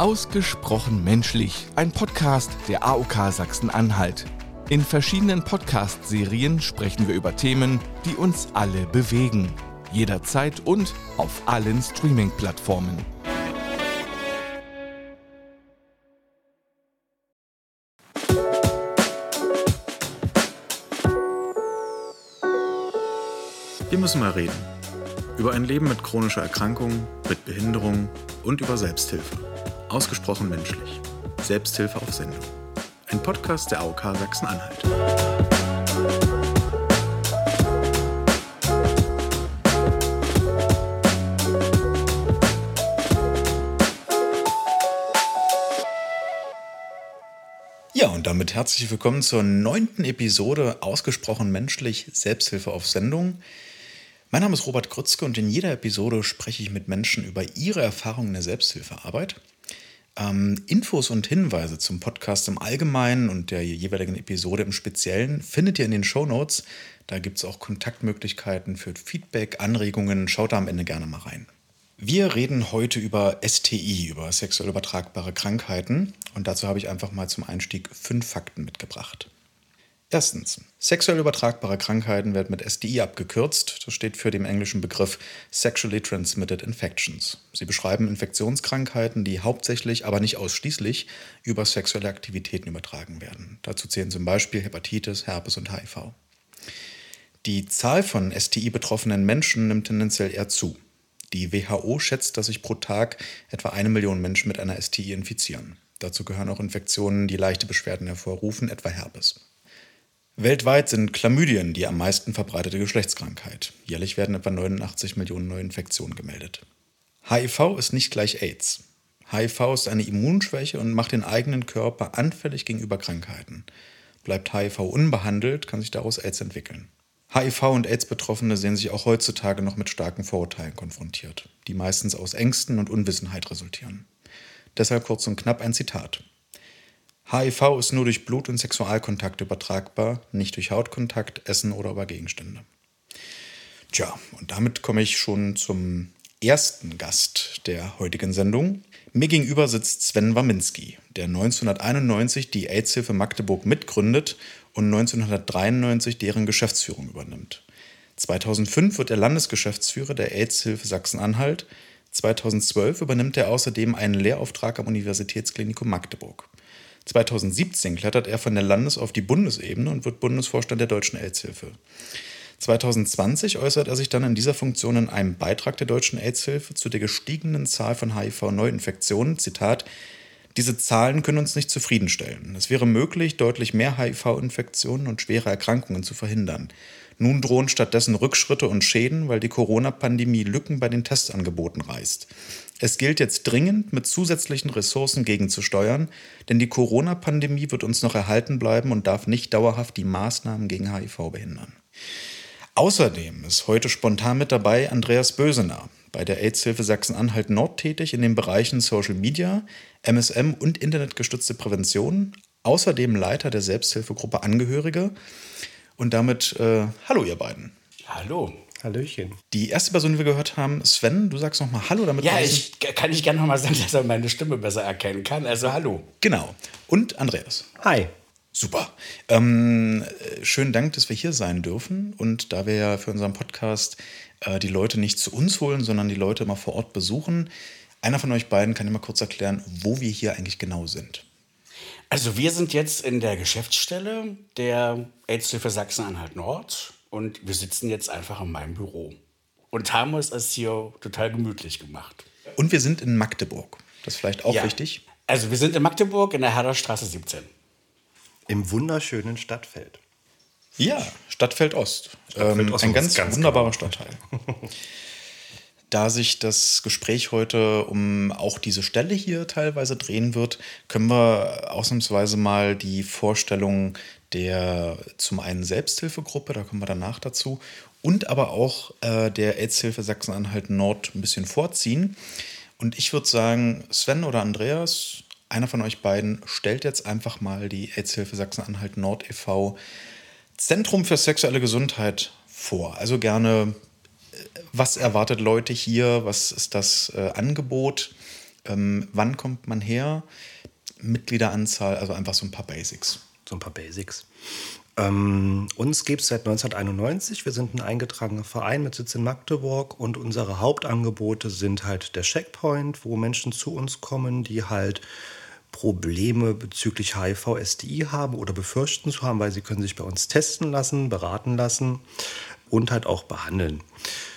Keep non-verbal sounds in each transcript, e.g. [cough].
Ausgesprochen menschlich, ein Podcast der AOK Sachsen-Anhalt. In verschiedenen Podcast-Serien sprechen wir über Themen, die uns alle bewegen. Jederzeit und auf allen Streaming-Plattformen. Wir müssen mal reden. Über ein Leben mit chronischer Erkrankung, mit Behinderung und über Selbsthilfe. Ausgesprochen menschlich. Selbsthilfe auf Sendung. Ein Podcast der AOK Sachsen-Anhalt. Ja, und damit herzlich willkommen zur neunten Episode Ausgesprochen menschlich Selbsthilfe auf Sendung. Mein Name ist Robert Grützke und in jeder Episode spreche ich mit Menschen über ihre Erfahrungen in der Selbsthilfearbeit. Ähm, Infos und Hinweise zum Podcast im Allgemeinen und der jeweiligen Episode im Speziellen findet ihr in den Show Notes. Da gibt es auch Kontaktmöglichkeiten für Feedback, Anregungen. Schaut da am Ende gerne mal rein. Wir reden heute über STI, über sexuell übertragbare Krankheiten. Und dazu habe ich einfach mal zum Einstieg fünf Fakten mitgebracht. Erstens, sexuell übertragbare Krankheiten werden mit STI abgekürzt. Das steht für den englischen Begriff Sexually Transmitted Infections. Sie beschreiben Infektionskrankheiten, die hauptsächlich, aber nicht ausschließlich über sexuelle Aktivitäten übertragen werden. Dazu zählen zum Beispiel Hepatitis, Herpes und HIV. Die Zahl von STI-betroffenen Menschen nimmt tendenziell eher zu. Die WHO schätzt, dass sich pro Tag etwa eine Million Menschen mit einer STI infizieren. Dazu gehören auch Infektionen, die leichte Beschwerden hervorrufen, etwa Herpes. Weltweit sind Chlamydien die am meisten verbreitete Geschlechtskrankheit. Jährlich werden etwa 89 Millionen neue Infektionen gemeldet. HIV ist nicht gleich AIDS. HIV ist eine Immunschwäche und macht den eigenen Körper anfällig gegenüber Krankheiten. Bleibt HIV unbehandelt, kann sich daraus AIDS entwickeln. HIV- und AIDS-Betroffene sehen sich auch heutzutage noch mit starken Vorurteilen konfrontiert, die meistens aus Ängsten und Unwissenheit resultieren. Deshalb kurz und knapp ein Zitat. HIV ist nur durch Blut- und Sexualkontakt übertragbar, nicht durch Hautkontakt, Essen oder über Gegenstände. Tja, und damit komme ich schon zum ersten Gast der heutigen Sendung. Mir gegenüber sitzt Sven Waminski, der 1991 die AIDS-Hilfe Magdeburg mitgründet und 1993 deren Geschäftsführung übernimmt. 2005 wird er Landesgeschäftsführer der AIDS-Hilfe Sachsen-Anhalt. 2012 übernimmt er außerdem einen Lehrauftrag am Universitätsklinikum Magdeburg. 2017 klettert er von der Landes- auf die Bundesebene und wird Bundesvorstand der Deutschen AIDS-Hilfe. 2020 äußert er sich dann in dieser Funktion in einem Beitrag der Deutschen AIDS-Hilfe zu der gestiegenen Zahl von HIV-Neuinfektionen. Zitat: Diese Zahlen können uns nicht zufriedenstellen. Es wäre möglich, deutlich mehr HIV-Infektionen und schwere Erkrankungen zu verhindern. Nun drohen stattdessen Rückschritte und Schäden, weil die Corona-Pandemie Lücken bei den Testangeboten reißt. Es gilt jetzt dringend, mit zusätzlichen Ressourcen gegenzusteuern, denn die Corona-Pandemie wird uns noch erhalten bleiben und darf nicht dauerhaft die Maßnahmen gegen HIV behindern. Außerdem ist heute spontan mit dabei Andreas Bösener, bei der AIDS-Hilfe Sachsen-Anhalt Nord tätig in den Bereichen Social Media, MSM und internetgestützte Prävention, außerdem Leiter der Selbsthilfegruppe Angehörige. Und damit, äh, hallo ihr beiden. Hallo. Hallöchen. Die erste Person, die wir gehört haben, Sven, du sagst noch mal Hallo, damit Ja, ich kann ich gerne noch mal sagen, [laughs] dass er meine Stimme besser erkennen kann. Also hallo. Genau. Und Andreas. Hi. Super. Ähm, äh, schönen Dank, dass wir hier sein dürfen. Und da wir ja für unseren Podcast äh, die Leute nicht zu uns holen, sondern die Leute mal vor Ort besuchen, einer von euch beiden kann immer kurz erklären, wo wir hier eigentlich genau sind. Also wir sind jetzt in der Geschäftsstelle der AIDS-Hilfe Sachsen-Anhalt Nord und wir sitzen jetzt einfach in meinem Büro und haben uns es hier total gemütlich gemacht. Und wir sind in Magdeburg. Das ist vielleicht auch Ja. wichtig. Also wir sind in Magdeburg in der Herderstraße 17. Im wunderschönen Stadtfeld. Ja, Stadtfeld Ost. Stadtfeld ähm, Ost ein ist ganz, ganz wunderbarer genau. Stadtteil. [laughs] Da sich das Gespräch heute um auch diese Stelle hier teilweise drehen wird, können wir ausnahmsweise mal die Vorstellung der zum einen Selbsthilfegruppe, da kommen wir danach dazu, und aber auch äh, der AIDS-Hilfe Sachsen-Anhalt Nord ein bisschen vorziehen. Und ich würde sagen, Sven oder Andreas, einer von euch beiden, stellt jetzt einfach mal die AIDS-Hilfe Sachsen-Anhalt Nord e.V. Zentrum für sexuelle Gesundheit vor. Also gerne, was erwartet Leute hier? Was ist das äh, Angebot? Ähm, wann kommt man her? Mitgliederanzahl, also einfach so ein paar Basics. So ein paar Basics. Ähm, uns gibt es seit 1991. Wir sind ein eingetragener Verein mit Sitz in Magdeburg und unsere Hauptangebote sind halt der Checkpoint, wo Menschen zu uns kommen, die halt Probleme bezüglich HIV-STI haben oder befürchten zu haben, weil sie können sich bei uns testen lassen, beraten lassen und halt auch behandeln.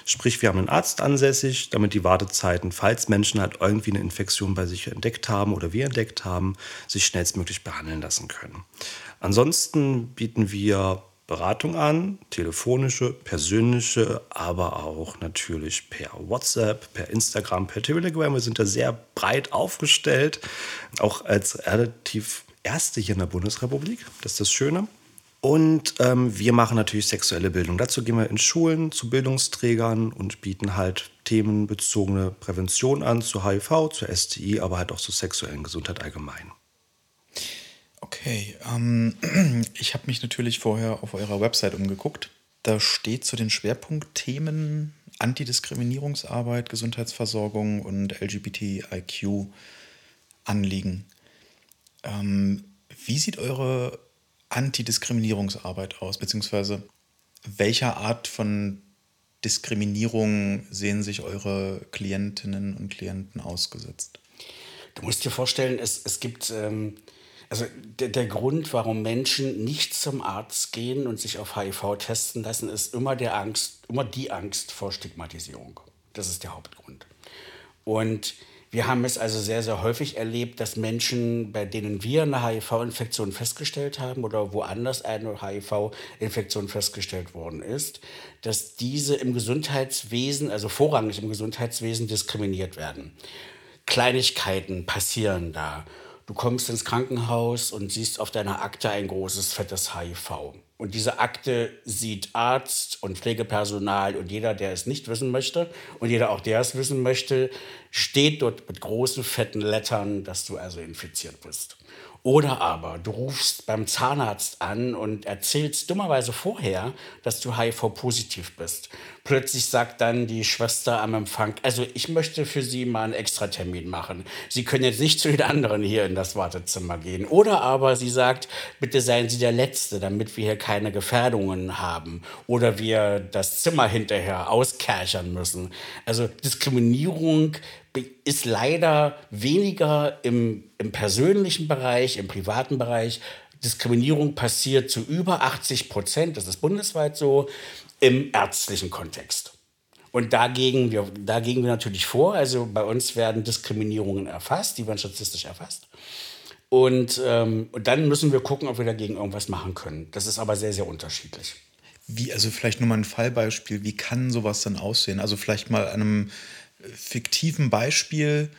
Sprich, wir haben einen Arzt ansässig, damit die Wartezeiten, falls Menschen halt irgendwie eine Infektion bei sich entdeckt haben oder wir entdeckt haben, sich schnellstmöglich behandeln lassen können. Ansonsten bieten wir Beratung an, telefonische, persönliche, aber auch natürlich per WhatsApp, per Instagram, per Telegram. Wir sind da sehr breit aufgestellt, auch als relativ erste hier in der Bundesrepublik. Das ist das Schöne. Und ähm, wir machen natürlich sexuelle Bildung. Dazu gehen wir in Schulen zu Bildungsträgern und bieten halt themenbezogene Prävention an zu HIV, zu STI, aber halt auch zur sexuellen Gesundheit allgemein. Okay, ähm, [clears throat] ich habe mich natürlich vorher auf eurer Website umgeguckt. Da steht zu den Schwerpunktthemen Antidiskriminierungsarbeit, Gesundheitsversorgung und LGBTIQ-Anliegen. Ähm, wie sieht eure Antidiskriminierungsarbeit aus, beziehungsweise welcher Art von Diskriminierung sehen sich eure Klientinnen und Klienten ausgesetzt? Du musst dir vorstellen, es, es gibt ähm, also der, der Grund, warum Menschen nicht zum Arzt gehen und sich auf HIV testen lassen, ist immer, der Angst, immer die Angst vor Stigmatisierung. Das ist der Hauptgrund. Und wir haben es also sehr, sehr häufig erlebt, dass Menschen, bei denen wir eine HIV-Infektion festgestellt haben oder woanders eine HIV-Infektion festgestellt worden ist, dass diese im Gesundheitswesen, also vorrangig im Gesundheitswesen, diskriminiert werden. Kleinigkeiten passieren da. Du kommst ins Krankenhaus und siehst auf deiner Akte ein großes, fettes HIV. Und diese Akte sieht Arzt und Pflegepersonal und jeder, der es nicht wissen möchte und jeder auch, der es wissen möchte, steht dort mit großen, fetten Lettern, dass du also infiziert bist. Oder aber du rufst beim Zahnarzt an und erzählst dummerweise vorher, dass du HIV-positiv bist. Plötzlich sagt dann die Schwester am Empfang, also ich möchte für Sie mal einen Extratermin machen. Sie können jetzt nicht zu den anderen hier in das Wartezimmer gehen. Oder aber sie sagt, bitte seien Sie der Letzte, damit wir hier keine Gefährdungen haben. Oder wir das Zimmer hinterher auskerchern müssen. Also Diskriminierung ist leider weniger im, im persönlichen Bereich, im privaten Bereich. Diskriminierung passiert zu über 80 Prozent, das ist bundesweit so, im ärztlichen Kontext. Und dagegen wir, dagegen wir natürlich vor. Also bei uns werden Diskriminierungen erfasst, die werden statistisch erfasst. Und, ähm, und dann müssen wir gucken, ob wir dagegen irgendwas machen können. Das ist aber sehr, sehr unterschiedlich. Wie, also vielleicht nur mal ein Fallbeispiel, wie kann sowas dann aussehen? Also vielleicht mal einem fiktiven Beispiel,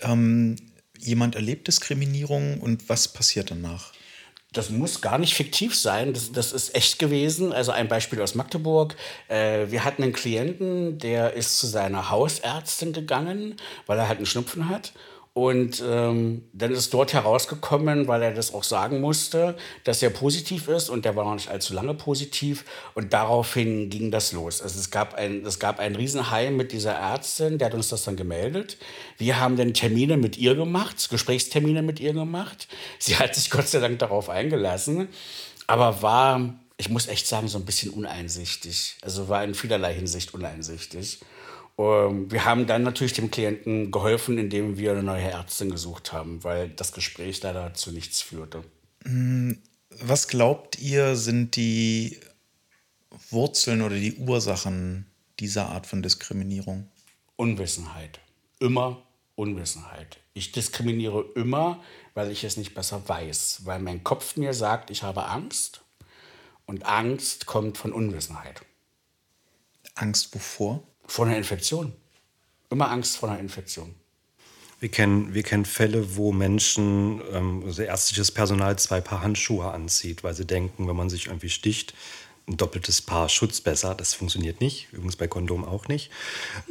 ähm, jemand erlebt Diskriminierung und was passiert danach? Das muss gar nicht fiktiv sein, das, das ist echt gewesen. Also ein Beispiel aus Magdeburg. Äh, wir hatten einen Klienten, der ist zu seiner Hausärztin gegangen, weil er halt einen Schnupfen hat. Und ähm, dann ist dort herausgekommen, weil er das auch sagen musste, dass er positiv ist und der war noch nicht allzu lange positiv. Und daraufhin ging das los. Also es gab ein, es gab ein Riesenheim mit dieser Ärztin, der hat uns das dann gemeldet. Wir haben dann Termine mit ihr gemacht, Gesprächstermine mit ihr gemacht. Sie hat sich Gott sei Dank darauf eingelassen, aber war, ich muss echt sagen, so ein bisschen uneinsichtig. Also war in vielerlei Hinsicht uneinsichtig. Ähm, wir haben dann natürlich dem Klienten geholfen, indem wir eine neue Ärztin gesucht haben, weil das Gespräch leider zu nichts führte. Mm, was glaubt ihr, sind die Wurzeln oder die Ursachen dieser Art von Diskriminierung? Unwissenheit. Immer Unwissenheit. Ich diskriminiere immer, weil ich es nicht besser weiß, weil mein Kopf mir sagt, ich habe Angst und Angst kommt von Unwissenheit. Angst wovor? Vor einer Infektion. Immer Angst vor einer Infektion. Wir kennen, wir kennen Fälle, wo Menschen, ähm, also ärztliches Personal zwei Paar Handschuhe anzieht, weil sie denken, wenn man sich irgendwie sticht, ein doppeltes Paar Schutz besser. Das funktioniert nicht. Übrigens bei Kondom auch nicht.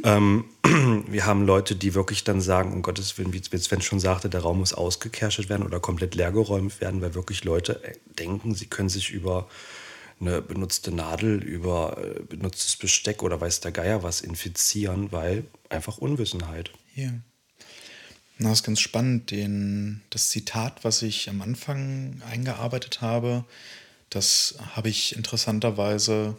Ähm, [clears throat] wir haben Leute, die wirklich dann sagen, um Gottes Willen, wie Sven schon sagte, der Raum muss ausgekerschelt werden oder komplett leergeräumt werden, weil wirklich Leute äh, denken, sie können sich über eine benutzte Nadel über äh, benutztes Besteck oder weiß der Geier was infizieren, weil einfach Unwissenheit. Ja. Na, ist ganz spannend. Den, das Zitat, was ich am Anfang eingearbeitet habe, das habe ich interessanterweise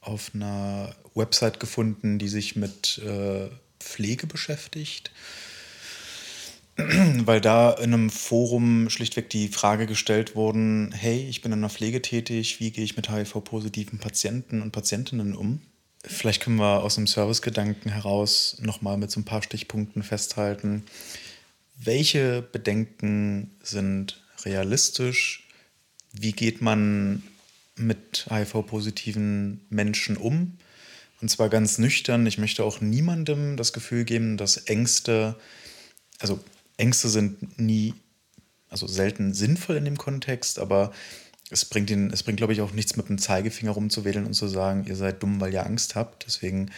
auf einer Website gefunden, die sich mit äh, Pflege beschäftigt. [clears throat] Weil da in einem Forum schlichtweg die Frage gestellt wurde, hey, ich bin in der Pflege tätig, wie gehe ich mit HIV-positiven Patienten und Patientinnen um? Vielleicht können wir aus dem Servicegedanken heraus nochmal mit so ein paar Stichpunkten festhalten, welche Bedenken sind realistisch, wie geht man mit HIV-positiven Menschen um? Und zwar ganz nüchtern. Ich möchte auch niemandem das Gefühl geben, dass Ängste, also Ängste sind nie, also selten sinnvoll in dem Kontext, aber es bringt, ihn, es bringt, glaube ich, auch nichts mit dem Zeigefinger rumzuwedeln und zu sagen, ihr seid dumm, weil ihr Angst habt. Deswegen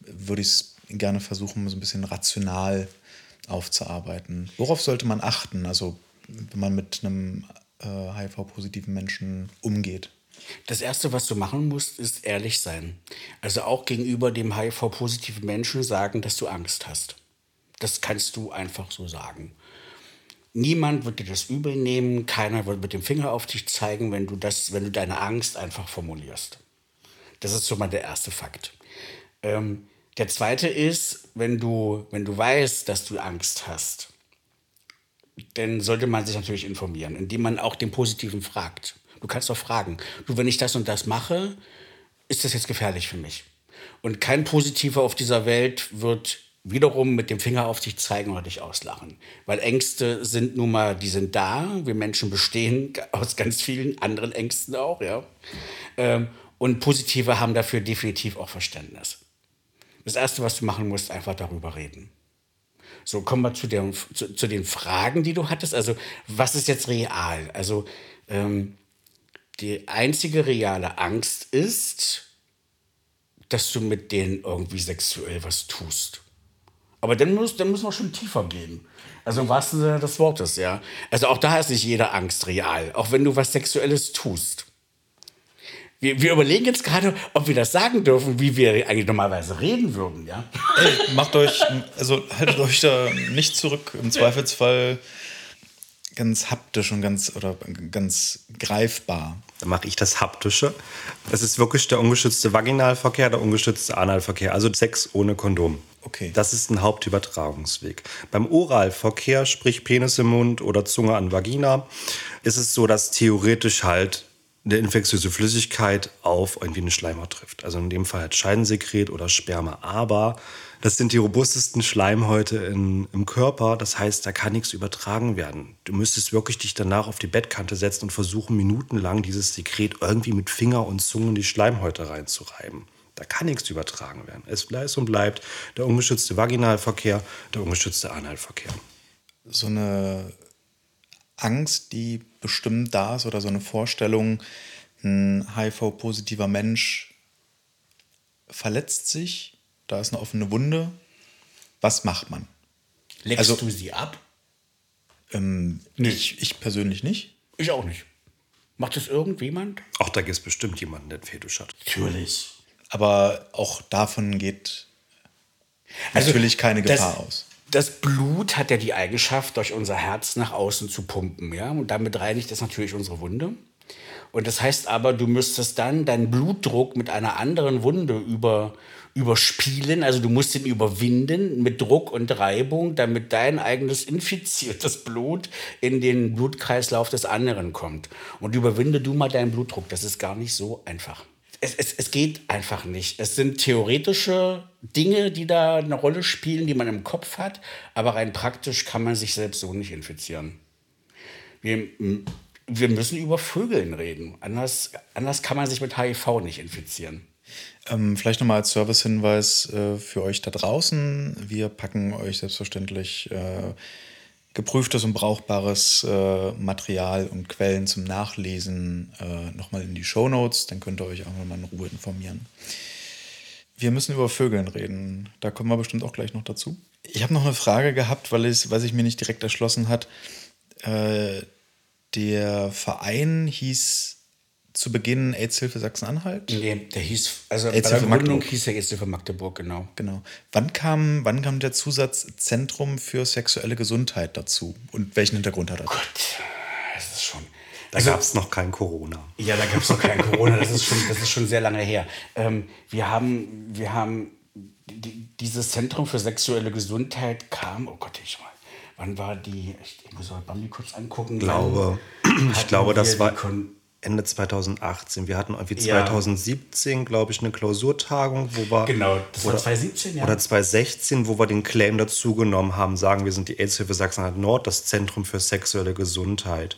würde ich es gerne versuchen, so ein bisschen rational aufzuarbeiten. Worauf sollte man achten, also wenn man mit einem äh, HIV-positiven Menschen umgeht? Das Erste, was du machen musst, ist ehrlich sein. Also auch gegenüber dem HIV-positiven Menschen sagen, dass du Angst hast. Das kannst du einfach so sagen. Niemand wird dir das übel nehmen, keiner wird mit dem Finger auf dich zeigen, wenn du, das, wenn du deine Angst einfach formulierst. Das ist schon mal der erste Fakt. Ähm, der zweite ist, wenn du, wenn du weißt, dass du Angst hast, dann sollte man sich natürlich informieren, indem man auch den Positiven fragt. Du kannst doch fragen, du, wenn ich das und das mache, ist das jetzt gefährlich für mich? Und kein Positiver auf dieser Welt wird wiederum mit dem Finger auf dich zeigen oder dich auslachen. Weil Ängste sind nun mal, die sind da. Wir Menschen bestehen aus ganz vielen anderen Ängsten auch, ja. Ähm, und Positive haben dafür definitiv auch Verständnis. Das Erste, was du machen musst, einfach darüber reden. So, kommen wir zu, der, zu, zu den Fragen, die du hattest. Also, was ist jetzt real? Also, ähm, die einzige reale Angst ist, dass du mit denen irgendwie sexuell was tust. Aber dann, muss, dann müssen wir schon tiefer gehen. Also im wahrsten Sinne des Wortes, ja. Also auch da ist nicht jede Angst real, auch wenn du was Sexuelles tust. Wir, wir überlegen jetzt gerade, ob wir das sagen dürfen, wie wir eigentlich normalerweise reden würden, ja. Ey, macht euch, also haltet euch da nicht zurück. Im Zweifelsfall ganz haptisch und ganz oder ganz greifbar. Dann mache ich das Haptische. Das ist wirklich der ungeschützte Vaginalverkehr, der ungeschützte Analverkehr, also Sex ohne Kondom. Okay. Das ist ein Hauptübertragungsweg. Beim Oralverkehr, sprich Penis im Mund oder Zunge an Vagina, ist es so, dass theoretisch halt eine infektiöse Flüssigkeit auf irgendwie eine Schleimhaut trifft. Also in dem Fall halt Scheidensekret oder Sperma. Aber das sind die robustesten Schleimhäute in, im Körper. Das heißt, da kann nichts übertragen werden. Du müsstest wirklich dich danach auf die Bettkante setzen und versuchen, minutenlang dieses Sekret irgendwie mit Finger und Zunge in die Schleimhäute reinzureiben. Da kann nichts übertragen werden. Es bleibt und bleibt der ungeschützte Vaginalverkehr, der ungeschützte Analverkehr. So eine Angst, die bestimmt da ist oder so eine Vorstellung, ein HIV-positiver Mensch verletzt sich da ist eine offene Wunde. Was macht man? Leckst also, du sie ab? Ähm, nee. ich, ich persönlich nicht. Ich auch nicht. Macht das irgendjemand? Auch da gibt es bestimmt jemanden, der einen Fetisch hat. Natürlich. Aber auch davon geht also, natürlich keine Gefahr das, aus. Das Blut hat ja die Eigenschaft, durch unser Herz nach außen zu pumpen. Ja? Und damit reinigt es natürlich unsere Wunde. Und das heißt aber, du müsstest dann deinen Blutdruck mit einer anderen Wunde über, überspielen. Also du musst ihn überwinden mit Druck und Reibung, damit dein eigenes infiziertes Blut in den Blutkreislauf des anderen kommt. Und überwinde du mal deinen Blutdruck. Das ist gar nicht so einfach. Es, es, es geht einfach nicht. Es sind theoretische Dinge, die da eine Rolle spielen, die man im Kopf hat, aber rein praktisch kann man sich selbst so nicht infizieren. Wir, wir müssen über Vögeln reden. Anders, anders kann man sich mit HIV nicht infizieren. Ähm, vielleicht nochmal als Servicehinweis äh, für euch da draußen. Wir packen euch selbstverständlich äh, geprüftes und brauchbares äh, Material und Quellen zum Nachlesen äh, nochmal in die Show Notes. Dann könnt ihr euch auch nochmal in Ruhe informieren. Wir müssen über Vögeln reden. Da kommen wir bestimmt auch gleich noch dazu. Ich habe noch eine Frage gehabt, weil es, weil sich mir nicht direkt erschlossen hat. Äh, der Verein hieß zu Beginn AIDS-Hilfe Sachsen-Anhalt? Nee, der hieß, also AIDS-Hilfe bei der Gründung Magdeburg. hieß der AIDS-Hilfe Magdeburg, genau. Genau. Wann kam, wann kam der Zusatz Zentrum für sexuelle Gesundheit dazu? Und welchen Hintergrund hat er? Gott, das ist schon. Da gab es noch kein Corona. Ja, da gab es noch kein Corona, das ist schon, das ist schon sehr lange her. Ähm, wir haben, wir haben die, dieses Zentrum für sexuelle Gesundheit kam, oh Gott, ich mal, wann war die, ich, ich muss mal Bambi kurz angucken. Ich glaube, ich glaube, das war Kon Ende 2018. Wir hatten irgendwie Ja. 2017, glaube ich, eine Klausurtagung, wo wir. Genau, das war oder, 2017, ja. Oder 2016, wo wir den Claim dazugenommen haben, sagen, wir sind die AIDS-Hilfe Sachsen-Anhalt Nord, das Zentrum für sexuelle Gesundheit.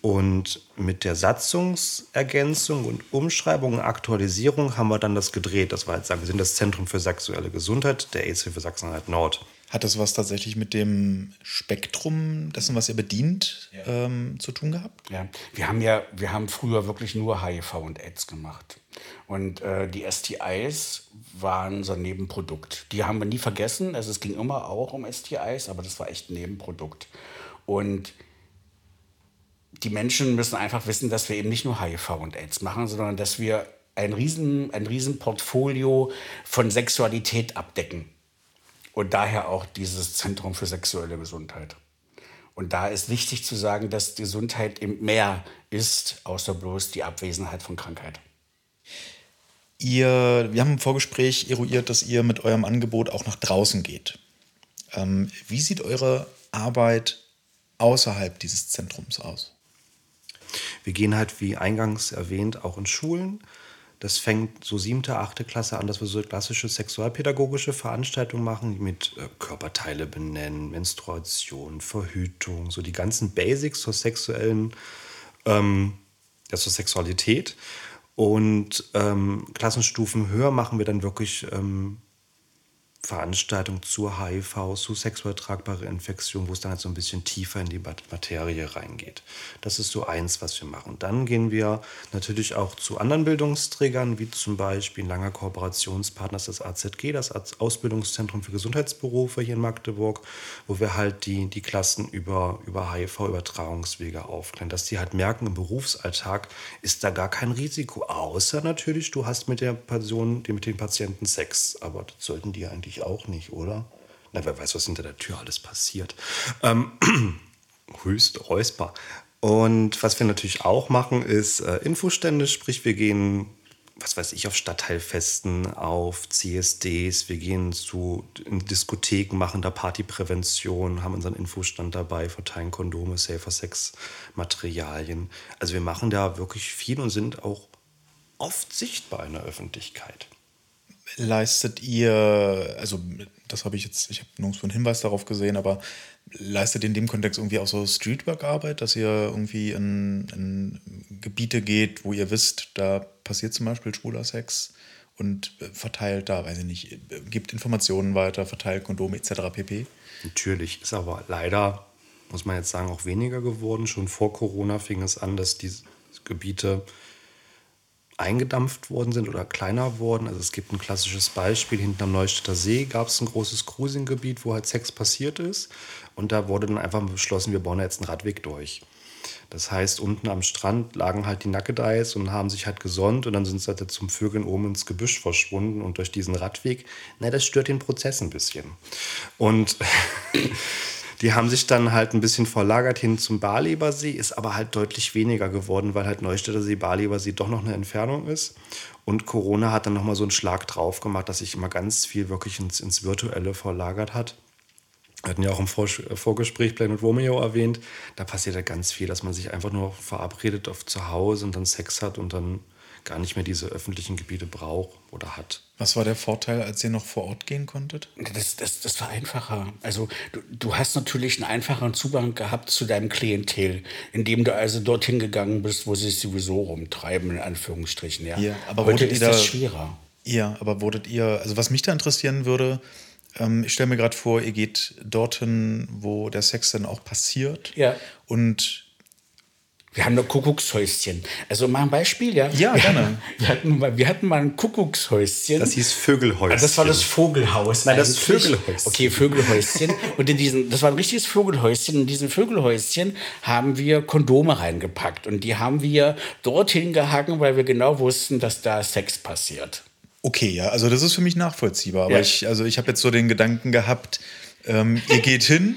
Und mit der Satzungsergänzung und Umschreibung und Aktualisierung haben wir dann das gedreht. Das war jetzt sagen, wir sind das Zentrum für sexuelle Gesundheit der AIDS-Hilfe Sachsen-Anhalt Nord. Hat das was tatsächlich mit dem Spektrum dessen, was ihr bedient, ähm, zu tun gehabt? Ja, wir haben ja, wir haben früher wirklich nur HIV und AIDS gemacht. Und äh, die STIs waren so ein Nebenprodukt. Die haben wir nie vergessen. Also es ging immer auch um STIs, aber das war echt ein Nebenprodukt. Und die Menschen müssen einfach wissen, dass wir eben nicht nur HIV und AIDS machen, sondern dass wir ein riesen, ein riesen Portfolio von Sexualität abdecken. Und daher auch dieses Zentrum für sexuelle Gesundheit. Und da ist wichtig zu sagen, dass Gesundheit eben mehr ist, außer bloß die Abwesenheit von Krankheit. Ihr, wir haben im Vorgespräch eruiert, dass ihr mit eurem Angebot auch nach draußen geht. Ähm, wie sieht eure Arbeit außerhalb dieses Zentrums aus? Wir gehen halt, wie eingangs erwähnt, auch in Schulen. Das fängt so siebte, achte Klasse an, dass wir so klassische sexualpädagogische Veranstaltungen machen mit äh, Körperteile benennen, Menstruation, Verhütung, so die ganzen Basics zur sexuellen, ähm, ja, zur Sexualität. Und ähm, Klassenstufen höher machen wir dann wirklich ähm, Veranstaltungen zur HIV, zu sexuell tragbare Infektionen, wo es dann halt so ein bisschen tiefer in die Mat- Materie reingeht. Das ist so eins, was wir machen. Dann gehen wir natürlich auch zu anderen Bildungsträgern, wie zum Beispiel ein langer Kooperationspartner ist das AZG, das Ausbildungszentrum für Gesundheitsberufe hier in Magdeburg, wo wir halt die, die Klassen über, über HIV-Übertragungswege aufklären, dass die halt merken, im Berufsalltag ist da gar kein Risiko, außer natürlich, du hast mit der Person, mit den Patienten Sex, aber das sollten die eigentlich auch nicht, oder? Na, wer weiß, was hinter der Tür alles passiert. Ähm, [clears throat] höchst räusper. Und was wir natürlich auch machen, ist äh, Infostände, sprich wir gehen, was weiß ich, auf Stadtteilfesten, auf CSDs, wir gehen zu Diskotheken, machen da Partyprävention, haben unseren Infostand dabei, verteilen Kondome, Safer Sex Materialien. Also wir machen da wirklich viel und sind auch oft sichtbar in der Öffentlichkeit. Leistet ihr, also das habe ich jetzt, ich habe nirgendwo einen Hinweis darauf gesehen, aber leistet ihr in dem Kontext irgendwie auch so Streetwork-Arbeit, dass ihr irgendwie in, in Gebiete geht, wo ihr wisst, da passiert zum Beispiel schwuler Sex und verteilt da, weiß ich nicht, gibt Informationen weiter, verteilt Kondome etc. pp. Natürlich ist aber leider, muss man jetzt sagen, auch weniger geworden. Schon vor Corona fing es an, dass diese Gebiete eingedampft worden sind oder kleiner wurden. Also es gibt ein klassisches Beispiel, hinten am Neustädter See gab es ein großes Cruising-Gebiet, wo halt Sex passiert ist. Und da wurde dann einfach beschlossen, wir bauen jetzt einen Radweg durch. Das heißt, unten am Strand lagen halt die Nackedeis und haben sich halt gesonnt und dann sind sie halt zum Vögeln oben ins Gebüsch verschwunden und durch diesen Radweg, na, das stört den Prozess ein bisschen. Und [laughs] die haben sich dann halt ein bisschen verlagert hin zum Barlebersee, ist aber halt deutlich weniger geworden, weil halt Neustädter See, Barlebersee doch noch eine Entfernung ist. Und Corona hat dann nochmal so einen Schlag drauf gemacht, dass sich immer ganz viel wirklich ins, ins Virtuelle verlagert hat. Wir hatten ja auch im Vor Vorgespräch Planet Romeo erwähnt, da passiert ja ganz viel, dass man sich einfach nur verabredet auf zu Hause und dann Sex hat und dann gar nicht mehr diese öffentlichen Gebiete braucht oder hat. Was war der Vorteil, als ihr noch vor Ort gehen konntet? Das, das, das war einfacher. Also du, du hast natürlich einen einfacheren Zugang gehabt zu deinem Klientel, indem du also dorthin gegangen bist, wo sie sich sowieso rumtreiben, in Anführungsstrichen. Ja, Ja, aber Heute wurdet ist ihr da- das schwerer. Ja, aber wurdet ihr, also was mich da interessieren würde, ähm, ich stelle mir gerade vor, ihr geht dorthin, wo der Sex dann auch passiert. Ja. Und Wir haben noch Kuckuckshäuschen. Also mal ein Beispiel, ja? Ja, gerne. [laughs] Wir hatten mal, wir hatten mal ein Kuckuckshäuschen. Das hieß Vögelhäuschen. Ah, das war das Vogelhaus. Nein, das eigentlich. Vögelhäuschen. Okay, Vögelhäuschen. Und in diesen, das war ein richtiges Vögelhäuschen. In diesem Vögelhäuschen haben wir Kondome reingepackt. Und die haben wir dorthin gehangen, weil wir genau wussten, dass da Sex passiert. Okay, ja, also das ist für mich nachvollziehbar. Aber Ja. ich, also ich habe jetzt so den Gedanken gehabt, ähm, ihr geht hin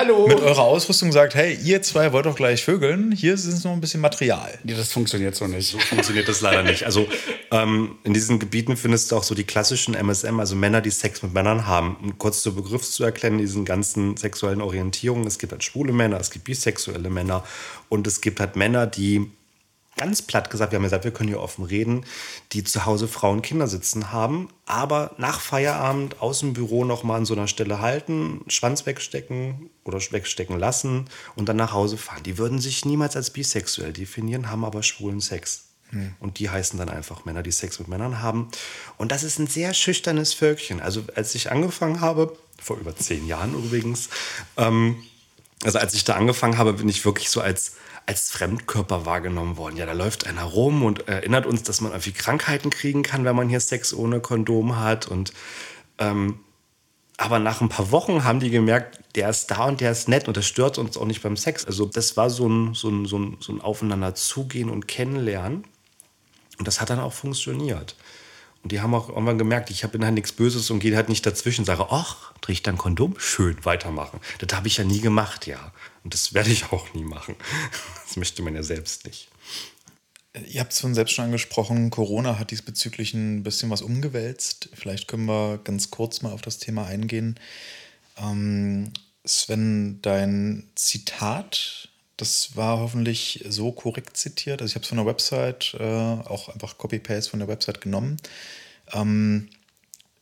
Hallo! mit eurer Ausrüstung, sagt, hey, ihr zwei wollt doch gleich vögeln, hier ist es noch ein bisschen Material. Nee, das funktioniert so nicht. funktioniert das leider nicht. Also ähm, in diesen Gebieten findest du auch so die klassischen MSM, also Männer, die Sex mit Männern haben. Um kurz zu Begriff zu erklären, diesen ganzen sexuellen Orientierungen. Es gibt halt schwule Männer, es gibt bisexuelle Männer und es gibt halt Männer, die ganz platt gesagt, wir haben ja gesagt, wir können hier offen reden, die zu Hause Frauen, Kinder sitzen haben, aber nach Feierabend aus dem Büro noch mal an so einer Stelle halten, Schwanz wegstecken oder wegstecken lassen und dann nach Hause fahren. Die würden sich niemals als bisexuell definieren, haben aber schwulen Sex. Und die heißen dann einfach Männer, die Sex mit Männern haben. Und das ist ein sehr schüchternes Völkchen. Also als ich angefangen habe, vor über zehn Jahren übrigens, ähm, also als ich da angefangen habe, bin ich wirklich so als, als Fremdkörper wahrgenommen worden. Ja, da läuft einer rum und erinnert uns, dass man irgendwie Krankheiten kriegen kann, wenn man hier Sex ohne Kondom hat. Und ähm, aber nach ein paar Wochen haben die gemerkt, der ist da und der ist nett und das stört uns auch nicht beim Sex. Also das war so ein, so ein, so ein, so ein Aufeinander zugehen und kennenlernen. Und das hat dann auch funktioniert. Und die haben auch irgendwann gemerkt, ich bin halt nichts Böses und gehe halt nicht dazwischen sage, ach, trägt dann Kondom? Schön, weitermachen. Das habe ich ja nie gemacht, ja. Und das werde ich auch nie machen. [laughs] Das möchte man ja selbst nicht. Ihr habt es von selbst schon angesprochen, Corona hat diesbezüglich ein bisschen was umgewälzt. Vielleicht können wir ganz kurz mal auf das Thema eingehen. Ähm, Sven, dein Zitat, das war hoffentlich so korrekt zitiert. Also ich habe es von der Website, äh, auch einfach Copy-Paste von der Website genommen. Ähm,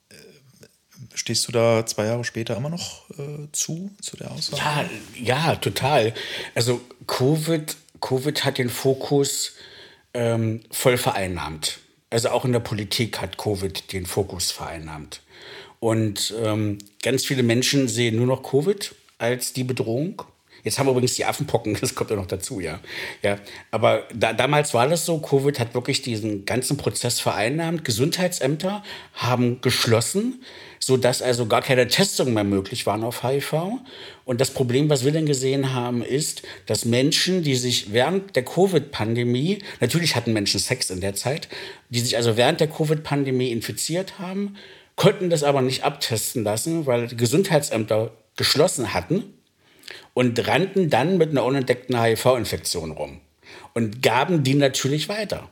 äh, stehst du da zwei Jahre später immer noch äh, zu, zu der Aussage? Ja, ja, total. Also Covid, Covid hat den Fokus ähm, voll vereinnahmt. Also auch in der Politik hat Covid den Fokus vereinnahmt. Und ähm, ganz viele Menschen sehen nur noch Covid als die Bedrohung. Jetzt haben wir übrigens die Affenpocken, [laughs] das kommt ja noch dazu, ja. ja aber da, damals war das so, Covid hat wirklich diesen ganzen Prozess vereinnahmt. Gesundheitsämter haben geschlossen, sodass also gar keine Testungen mehr möglich waren auf HIV. Und das Problem, was wir dann gesehen haben, ist, dass Menschen, die sich während der Covid-Pandemie, natürlich hatten Menschen Sex in der Zeit, die sich also während der Covid-Pandemie infiziert haben, konnten das aber nicht abtesten lassen, weil die Gesundheitsämter geschlossen hatten und rannten dann mit einer unentdeckten HIV-Infektion rum und gaben die natürlich weiter.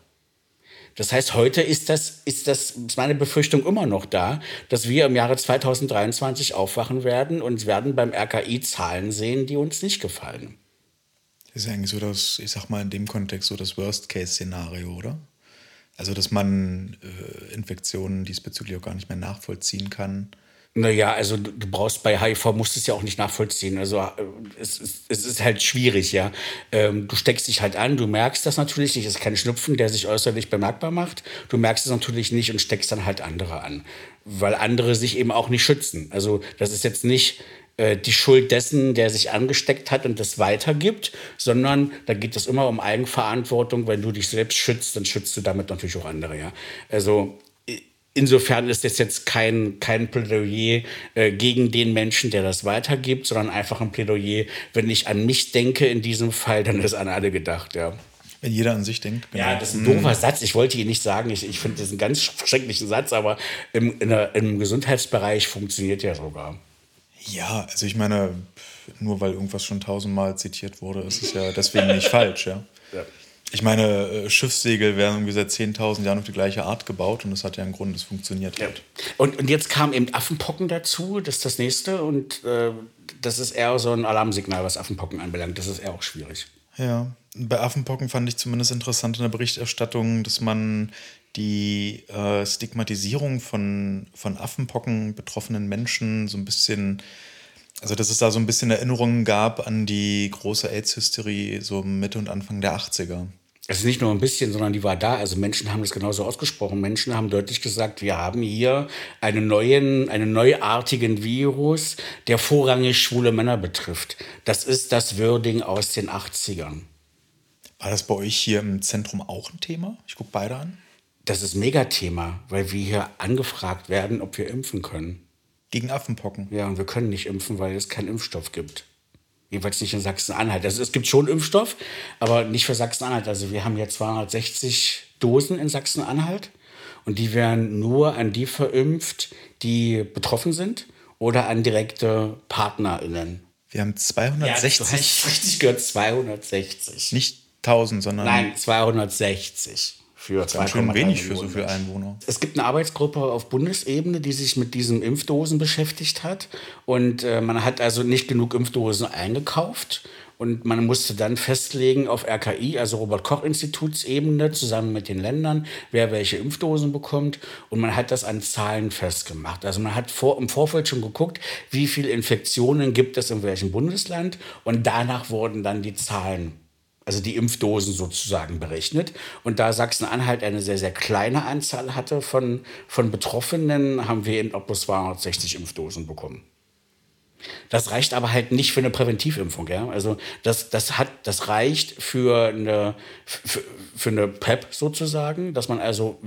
Das heißt, heute ist das, ist das, ist meine Befürchtung immer noch da, dass wir im Jahre 2023 aufwachen werden und werden beim RKI Zahlen sehen, die uns nicht gefallen. Das ist eigentlich so das, ich sag mal in dem Kontext so das Worst-Case-Szenario, oder? Also, dass man äh, Infektionen diesbezüglich auch gar nicht mehr nachvollziehen kann. Naja, also du, brauchst bei HIV, musst es ja auch nicht nachvollziehen. Also äh, es, ist- es ist halt schwierig, ja. Ähm, du steckst dich halt an, du merkst das natürlich nicht. Es ist kein Schnupfen, der sich äußerlich bemerkbar macht. Du merkst es natürlich nicht und steckst dann halt andere an. Weil andere sich eben auch nicht schützen. Also das ist jetzt nicht äh, die Schuld dessen, der sich angesteckt hat und das weitergibt, sondern da geht es immer um Eigenverantwortung. Wenn du dich selbst schützt, dann schützt du damit natürlich auch andere, ja. Also Insofern ist das jetzt kein, kein Plädoyer äh, gegen den Menschen, der das weitergibt, sondern einfach ein Plädoyer, wenn ich an mich denke in diesem Fall, dann ist an alle gedacht, ja. Wenn jeder an sich denkt. genau. Ja, das ist ein doofer Satz. Ich wollte ihn nicht sagen. Ich, ich finde das einen ganz schrecklichen Satz, aber im, der, im Gesundheitsbereich funktioniert ja sogar. Ja, also ich meine, nur weil irgendwas schon tausendmal zitiert wurde, ist es ja deswegen nicht falsch, ja. Ja. Ich meine, äh, Schiffssegel werden irgendwie seit 10.000 Jahren auf die gleiche Art gebaut und das hat ja einen Grund, das funktioniert halt. Und, und jetzt kam eben Affenpocken dazu, das ist das nächste. Und äh, das ist eher so ein Alarmsignal, was Affenpocken anbelangt. Das ist eher auch schwierig. Ja, bei Affenpocken fand ich zumindest interessant in der Berichterstattung, dass man die äh, Stigmatisierung von, von Affenpocken betroffenen Menschen so ein bisschen, also dass es da so ein bisschen Erinnerungen gab an die große AIDS-Hysterie so Mitte und Anfang der 80er. Es ist nicht nur ein bisschen, sondern die war da. Also Menschen haben das genauso ausgesprochen. Menschen haben deutlich gesagt, wir haben hier einen neuen, einen neuartigen Virus, der vorrangig schwule Männer betrifft. Das ist das Wording aus den 80ern. War das bei euch hier im Zentrum auch ein Thema? Ich gucke beide an. Das ist Megathema, weil wir hier angefragt werden, ob wir impfen können. Gegen Affenpocken. Ja, und wir können nicht impfen, weil es keinen Impfstoff gibt. Jedenfalls nicht in Sachsen-Anhalt. Also es gibt schon Impfstoff, aber nicht für Sachsen-Anhalt. Also wir haben jetzt 260 Dosen in Sachsen-Anhalt und die werden nur an die verimpft, die betroffen sind oder an direkte PartnerInnen. Wir haben 260. Ja, du hast richtig gehört, 260. Nicht 1000, sondern. Nein, 260 für Ganz schön wenig für so viele Einwohner. Es gibt eine Arbeitsgruppe auf Bundesebene, die sich mit diesen Impfdosen beschäftigt hat. Und äh, man hat also nicht genug Impfdosen eingekauft. Und man musste dann festlegen auf RKI, also Robert-Koch-Institutsebene, zusammen mit den Ländern, wer welche Impfdosen bekommt. Und man hat das an Zahlen festgemacht. Also man hat vor, im Vorfeld schon geguckt, wie viele Infektionen gibt es in welchem Bundesland. Und danach wurden dann die Zahlen also die Impfdosen sozusagen berechnet. Und da Sachsen-Anhalt eine sehr, sehr kleine Anzahl hatte von, von Betroffenen, haben wir in etwa 260 Impfdosen bekommen. Das reicht aber halt nicht für eine Präventivimpfung. Ja? Also das, das, hat, das reicht für eine, für, für eine PrEP sozusagen, dass man also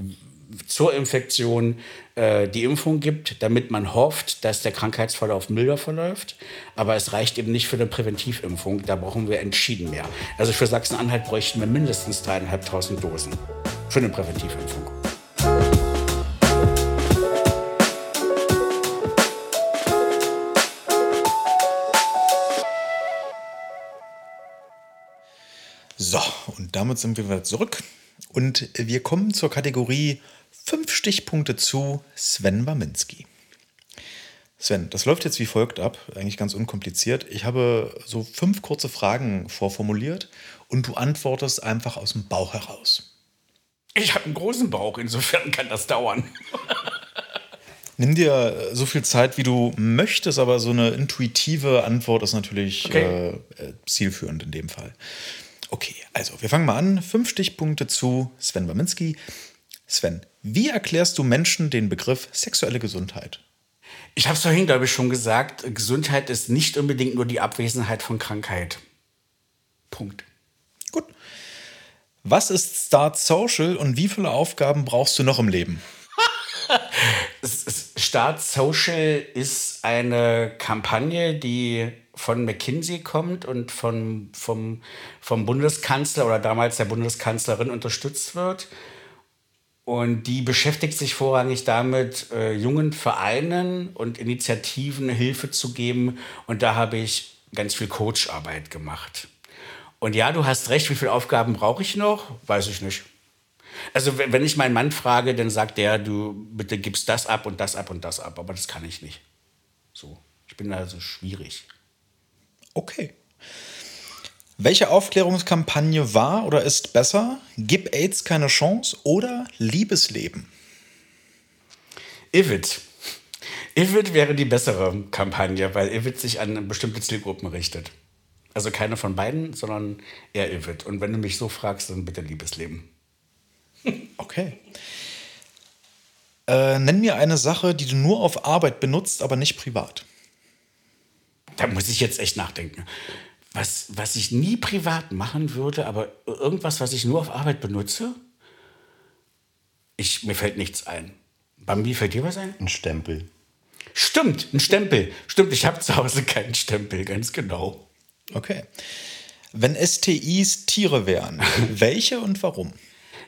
zur Infektion äh, die Impfung gibt, damit man hofft, dass der Krankheitsverlauf milder verläuft. Aber es reicht eben nicht für eine Präventivimpfung. Da brauchen wir entschieden mehr. Also für Sachsen-Anhalt bräuchten wir mindestens dreieinhalbtausend Dosen für eine Präventivimpfung. So, und damit sind wir wieder zurück. Und wir kommen zur Kategorie Fünf Stichpunkte zu Sven Waminski. Sven, das läuft jetzt wie folgt ab, eigentlich ganz unkompliziert. Ich habe so fünf kurze Fragen vorformuliert und du antwortest einfach aus dem Bauch heraus. Ich habe einen großen Bauch, insofern kann das dauern. [laughs] Nimm dir so viel Zeit, wie du möchtest, aber so eine intuitive Antwort ist natürlich okay. äh, zielführend in dem Fall. Okay, also wir fangen mal an. Fünf Stichpunkte zu Sven Waminski. Sven, wie erklärst du Menschen den Begriff sexuelle Gesundheit? Ich habe es vorhin, glaube ich, schon gesagt, Gesundheit ist nicht unbedingt nur die Abwesenheit von Krankheit. Punkt. Gut. Was ist Start Social und wie viele Aufgaben brauchst du noch im Leben? [laughs] Start Social ist eine Kampagne, die von McKinsey kommt und von, vom, vom Bundeskanzler oder damals der Bundeskanzlerin unterstützt wird. Und die beschäftigt sich vorrangig damit, äh, jungen Vereinen und Initiativen Hilfe zu geben. Und da habe ich ganz viel Coacharbeit gemacht. Und ja, du hast recht, wie viele Aufgaben brauche ich noch? Weiß ich nicht. Also wenn ich meinen Mann frage, dann sagt der, du bitte gibst das ab und das ab und das ab. Aber das kann ich nicht. So, ich bin also schwierig. Okay. Welche Aufklärungskampagne war oder ist besser? Gib AIDS keine Chance oder Liebesleben? Ivid. Ivid wäre die bessere Kampagne, weil Ivid sich an bestimmte Zielgruppen richtet. Also keine von beiden, sondern eher Ivid. Und wenn du mich so fragst, dann bitte Liebesleben. Okay. Äh, nenn mir eine Sache, die du nur auf Arbeit benutzt, aber nicht privat. Da muss ich jetzt echt nachdenken was, was ich nie privat machen würde, aber irgendwas, was ich nur auf Arbeit benutze? Ich, mir fällt nichts ein. Bambi, fällt dir was ein? Ein Stempel. Stimmt, ein Stempel. Stimmt, ich habe zu Hause keinen Stempel, ganz genau. Okay. Wenn STIs Tiere wären, [laughs] welche und warum?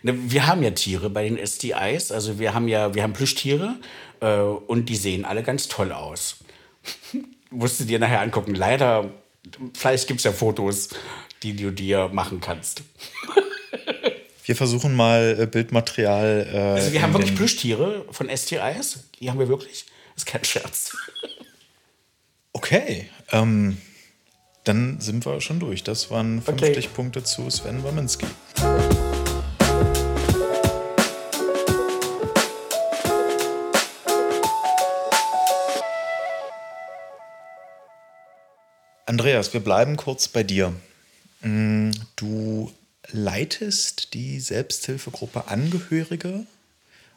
Ne, wir haben ja Tiere bei den STIs, also wir haben ja, wir haben Plüschtiere äh, und die sehen alle ganz toll aus. [laughs] Musst du dir nachher angucken. Leider Vielleicht gibt es ja Fotos, die du dir machen kannst. Wir versuchen mal äh, Bildmaterial. Äh, also wir haben wirklich Plüschtiere von STIs. Die haben wir wirklich. Das ist kein Scherz. Okay. Ähm, dann sind wir schon durch. Das waren 50 okay. Punkte zu Sven Waminski. Andreas, wir bleiben kurz bei dir. Mm, du leitest die Selbsthilfegruppe Angehörige.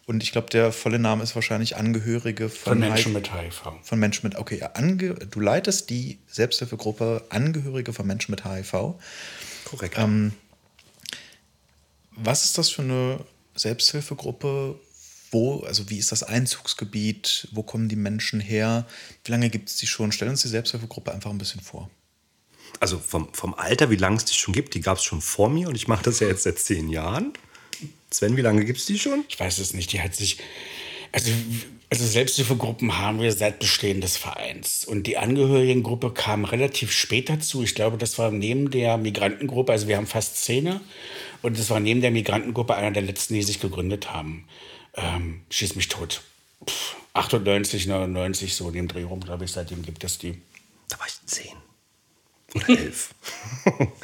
Und ich glaube, der volle Name ist wahrscheinlich Angehörige von, von Menschen mit HIV. Von Menschen mit, okay, ange, du leitest die Selbsthilfegruppe Angehörige von Menschen mit HIV. Korrekt. Ähm, Was ist das für eine Selbsthilfegruppe? Wo, also wie ist das Einzugsgebiet? Wo kommen die Menschen her? Wie lange gibt es die schon? Stellen uns die Selbsthilfegruppe einfach ein bisschen vor. Also vom, vom Alter, wie lange es die schon gibt, die gab es schon vor mir und ich mache das ja jetzt seit zehn Jahren. Sven, wie lange gibt es die schon? Ich weiß es nicht. Die hat sich. Also, also Selbsthilfegruppen haben wir seit Bestehen des Vereins. Und die Angehörigengruppe kam relativ spät dazu. Ich glaube, das war neben der Migrantengruppe, also wir haben fast Szene. Und das war neben der Migrantengruppe einer der letzten, die sich gegründet haben. Ähm, schieß mich tot. Pff, 98, 99, so in dem Dreh rum, glaube ich, seitdem gibt es die. Da war ich zehn. Oder elf. [laughs]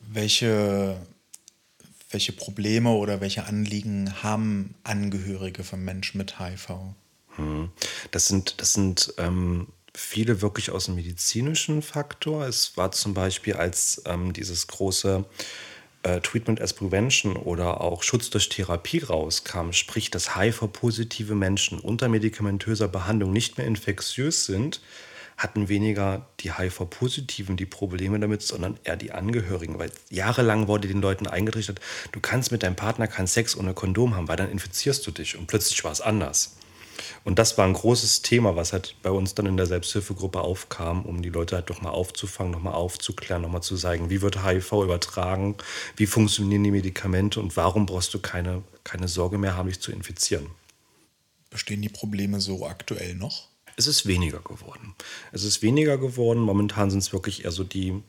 welche, welche Probleme oder welche Anliegen haben Angehörige von Menschen mit HIV? Hm. Das sind, das sind ähm, viele wirklich aus dem medizinischen Faktor. Es war zum Beispiel, als ähm, dieses große äh, Treatment as Prevention oder auch Schutz durch Therapie rauskam, sprich, dass HIV-positive Menschen unter medikamentöser Behandlung nicht mehr infektiös sind, hatten weniger die HIV-Positiven die Probleme damit, sondern eher die Angehörigen. Weil jahrelang wurde den Leuten eingetrichtert, du kannst mit deinem Partner keinen Sex ohne Kondom haben, weil dann infizierst du dich. Und plötzlich war es anders. Und das war ein großes Thema, was halt bei uns dann in der Selbsthilfegruppe aufkam, um die Leute halt nochmal aufzufangen, nochmal aufzuklären, nochmal zu zeigen, wie wird HIV übertragen, wie funktionieren die Medikamente und warum brauchst du keine, keine Sorge mehr haben, dich zu infizieren. Bestehen die Probleme so aktuell noch? Es ist weniger geworden. Es ist weniger geworden. Momentan sind es wirklich eher so die,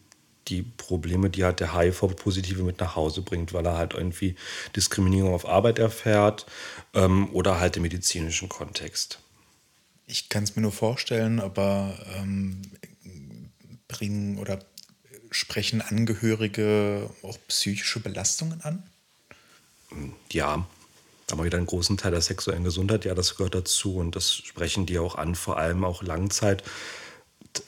die Probleme, die halt der HIV-Positive mit nach Hause bringt, weil er halt irgendwie Diskriminierung auf Arbeit erfährt ähm, oder halt im medizinischen Kontext. Ich kann es mir nur vorstellen, aber ähm, bringen oder sprechen Angehörige auch psychische Belastungen an? Ja, haben wir wieder einen großen Teil der sexuellen Gesundheit, ja, das gehört dazu und das sprechen die auch an, vor allem auch Langzeit.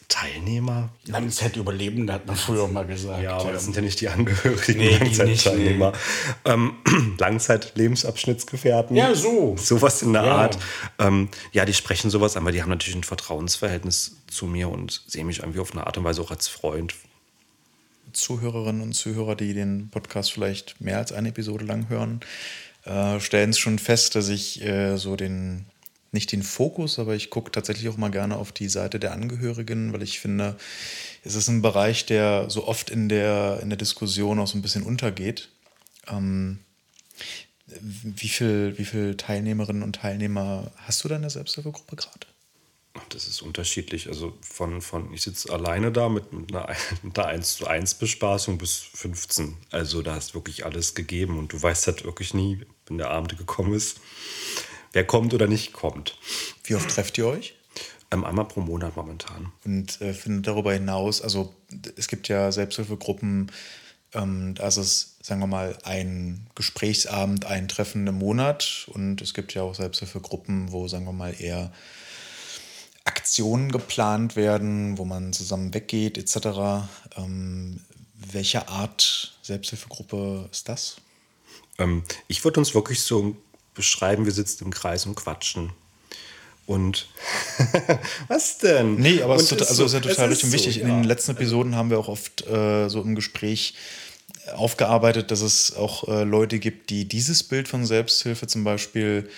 Teilnehmer? Langzeitüberlebende hat man früher mal gesagt. Ja, aber das sind ja nicht die Angehörigen, nee, Langzeitteilnehmer. Nee. Ähm, [clears throat] Langzeit-Lebensabschnittsgefährten. Ja, so. Sowas in der ja. Art. Ähm, ja, die sprechen sowas an, weil die haben natürlich ein Vertrauensverhältnis zu mir und sehen mich irgendwie auf eine Art und Weise auch als Freund. Zuhörerinnen und Zuhörer, die den Podcast vielleicht mehr als eine Episode lang hören, äh, stellen es schon fest, dass ich äh, so den, nicht den Fokus, aber ich gucke tatsächlich auch mal gerne auf die Seite der Angehörigen, weil ich finde, es ist ein Bereich, der so oft in der, in der Diskussion auch so ein bisschen untergeht. Ähm, wie viele wie viel Teilnehmerinnen und Teilnehmer hast du da in der Selbsthilfegruppe gerade? Das ist unterschiedlich. Also von, von ich sitze alleine da mit, mit einer, mit [laughs] einer 1 zu 1 Bespaßung bis 15. Also da hast wirklich alles gegeben und du weißt halt wirklich nie, wenn der Abend gekommen ist, wer kommt oder nicht kommt. Wie oft trefft ihr euch? Ähm, einmal pro Monat momentan. Und äh, findet darüber hinaus, also es gibt ja Selbsthilfegruppen, ähm, da ist es, sagen wir mal, ein Gesprächsabend, ein Treffen im Monat. Und es gibt ja auch Selbsthilfegruppen, wo, sagen wir mal, eher Aktionen geplant werden, wo man zusammen weggeht, etc. Ähm, welche Art Selbsthilfegruppe ist das? Ähm, ich würde uns wirklich so beschreiben, wir sitzen im Kreis und quatschen. Und [laughs] was denn? Nee, aber es ist, total, also ist ja total richtig und wichtig. So, ja. In den letzten Episoden haben wir auch oft äh, so im Gespräch aufgearbeitet, dass es auch äh, Leute gibt, die dieses Bild von Selbsthilfe zum Beispiel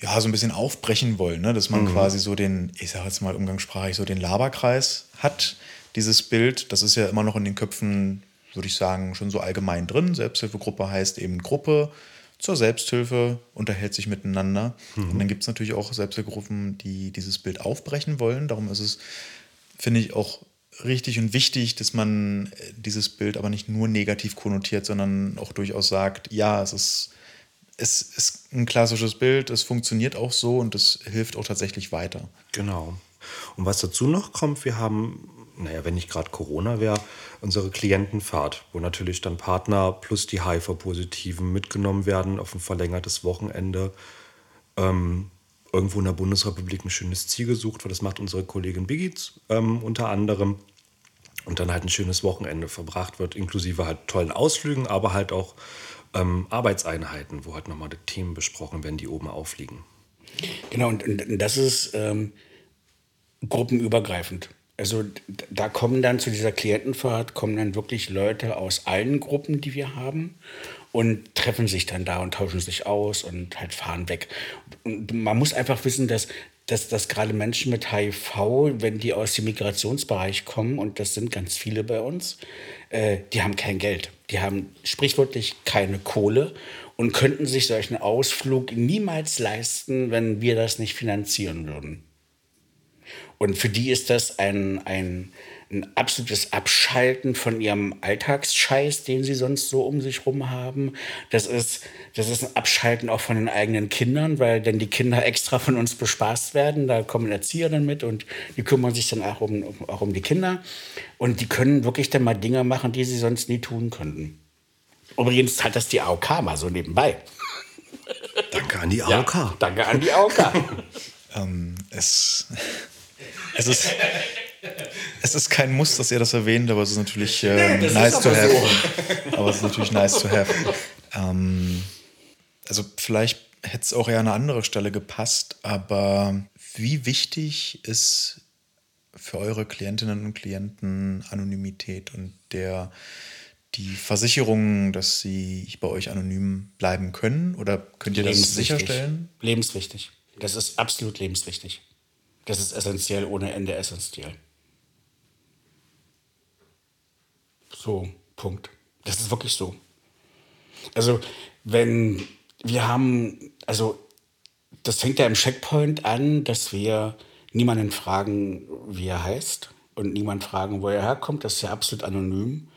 ja, so ein bisschen aufbrechen wollen, ne? dass man mhm. quasi so den, ich sage jetzt mal umgangssprachlich, so den Laberkreis hat, dieses Bild. Das ist ja immer noch in den Köpfen, würde ich sagen, schon so allgemein drin. Selbsthilfegruppe heißt eben Gruppe zur Selbsthilfe, unterhält sich miteinander. Mhm. Und dann gibt es natürlich auch Selbsthilfegruppen, die dieses Bild aufbrechen wollen. Darum ist es, finde ich, auch richtig und wichtig, dass man dieses Bild aber nicht nur negativ konnotiert, sondern auch durchaus sagt, ja, es ist es ist ein klassisches Bild, es funktioniert auch so und es hilft auch tatsächlich weiter. Genau. Und was dazu noch kommt, wir haben, naja, wenn nicht gerade Corona wäre, unsere Klientenfahrt, wo natürlich dann Partner plus die HIV-Positiven mitgenommen werden auf ein verlängertes Wochenende. Ähm, irgendwo in der Bundesrepublik ein schönes Ziel gesucht wird. Das macht unsere Kollegin Biggie ähm, unter anderem. Und dann halt ein schönes Wochenende verbracht wird, inklusive halt tollen Ausflügen, aber halt auch ähm, Arbeitseinheiten, wo halt nochmal die Themen besprochen werden, die oben aufliegen. Genau, und, und das ist ähm, gruppenübergreifend. Also da kommen dann zu dieser Klientenfahrt, kommen dann wirklich Leute aus allen Gruppen, die wir haben und treffen sich dann da und tauschen sich aus und halt fahren weg. Und man muss einfach wissen, dass, dass, dass gerade Menschen mit HIV, wenn die aus dem Migrationsbereich kommen, und das sind ganz viele bei uns, äh, die haben kein Geld. Die haben sprichwörtlich keine Kohle und könnten sich solchen Ausflug niemals leisten, wenn wir das nicht finanzieren würden. Und für die ist das ein, ein, ein absolutes Abschalten von ihrem Alltagsscheiß, den sie sonst so um sich rum haben. Das ist, das ist ein Abschalten auch von den eigenen Kindern, weil dann die Kinder extra von uns bespaßt werden. Da kommen Erzieher dann mit und die kümmern sich dann auch um, auch um die Kinder. Und die können wirklich dann mal Dinge machen, die sie sonst nie tun könnten. Übrigens hat das die AOK mal so nebenbei. Danke an die AOK. Ja, danke an die AOK. [laughs] ähm, es es ist, es ist kein Muss, dass ihr das erwähnt, aber es ist natürlich äh, nee, nice to have. So. Aber es ist natürlich nice to have. Ähm, also vielleicht hätte es auch eher an eine andere Stelle gepasst, aber wie wichtig ist für eure Klientinnen und Klienten Anonymität und der die Versicherung, dass sie bei euch anonym bleiben können? Oder könnt ihr das sicherstellen? Lebenswichtig. Das ist absolut lebenswichtig. Das ist essentiell, ohne Ende essentiell. So, Punkt. Das ist wirklich so. Also, wenn wir haben, also, das fängt ja im Checkpoint an, dass wir niemanden fragen, wie er heißt und niemand fragen, wo er herkommt. Das ist ja absolut anonym.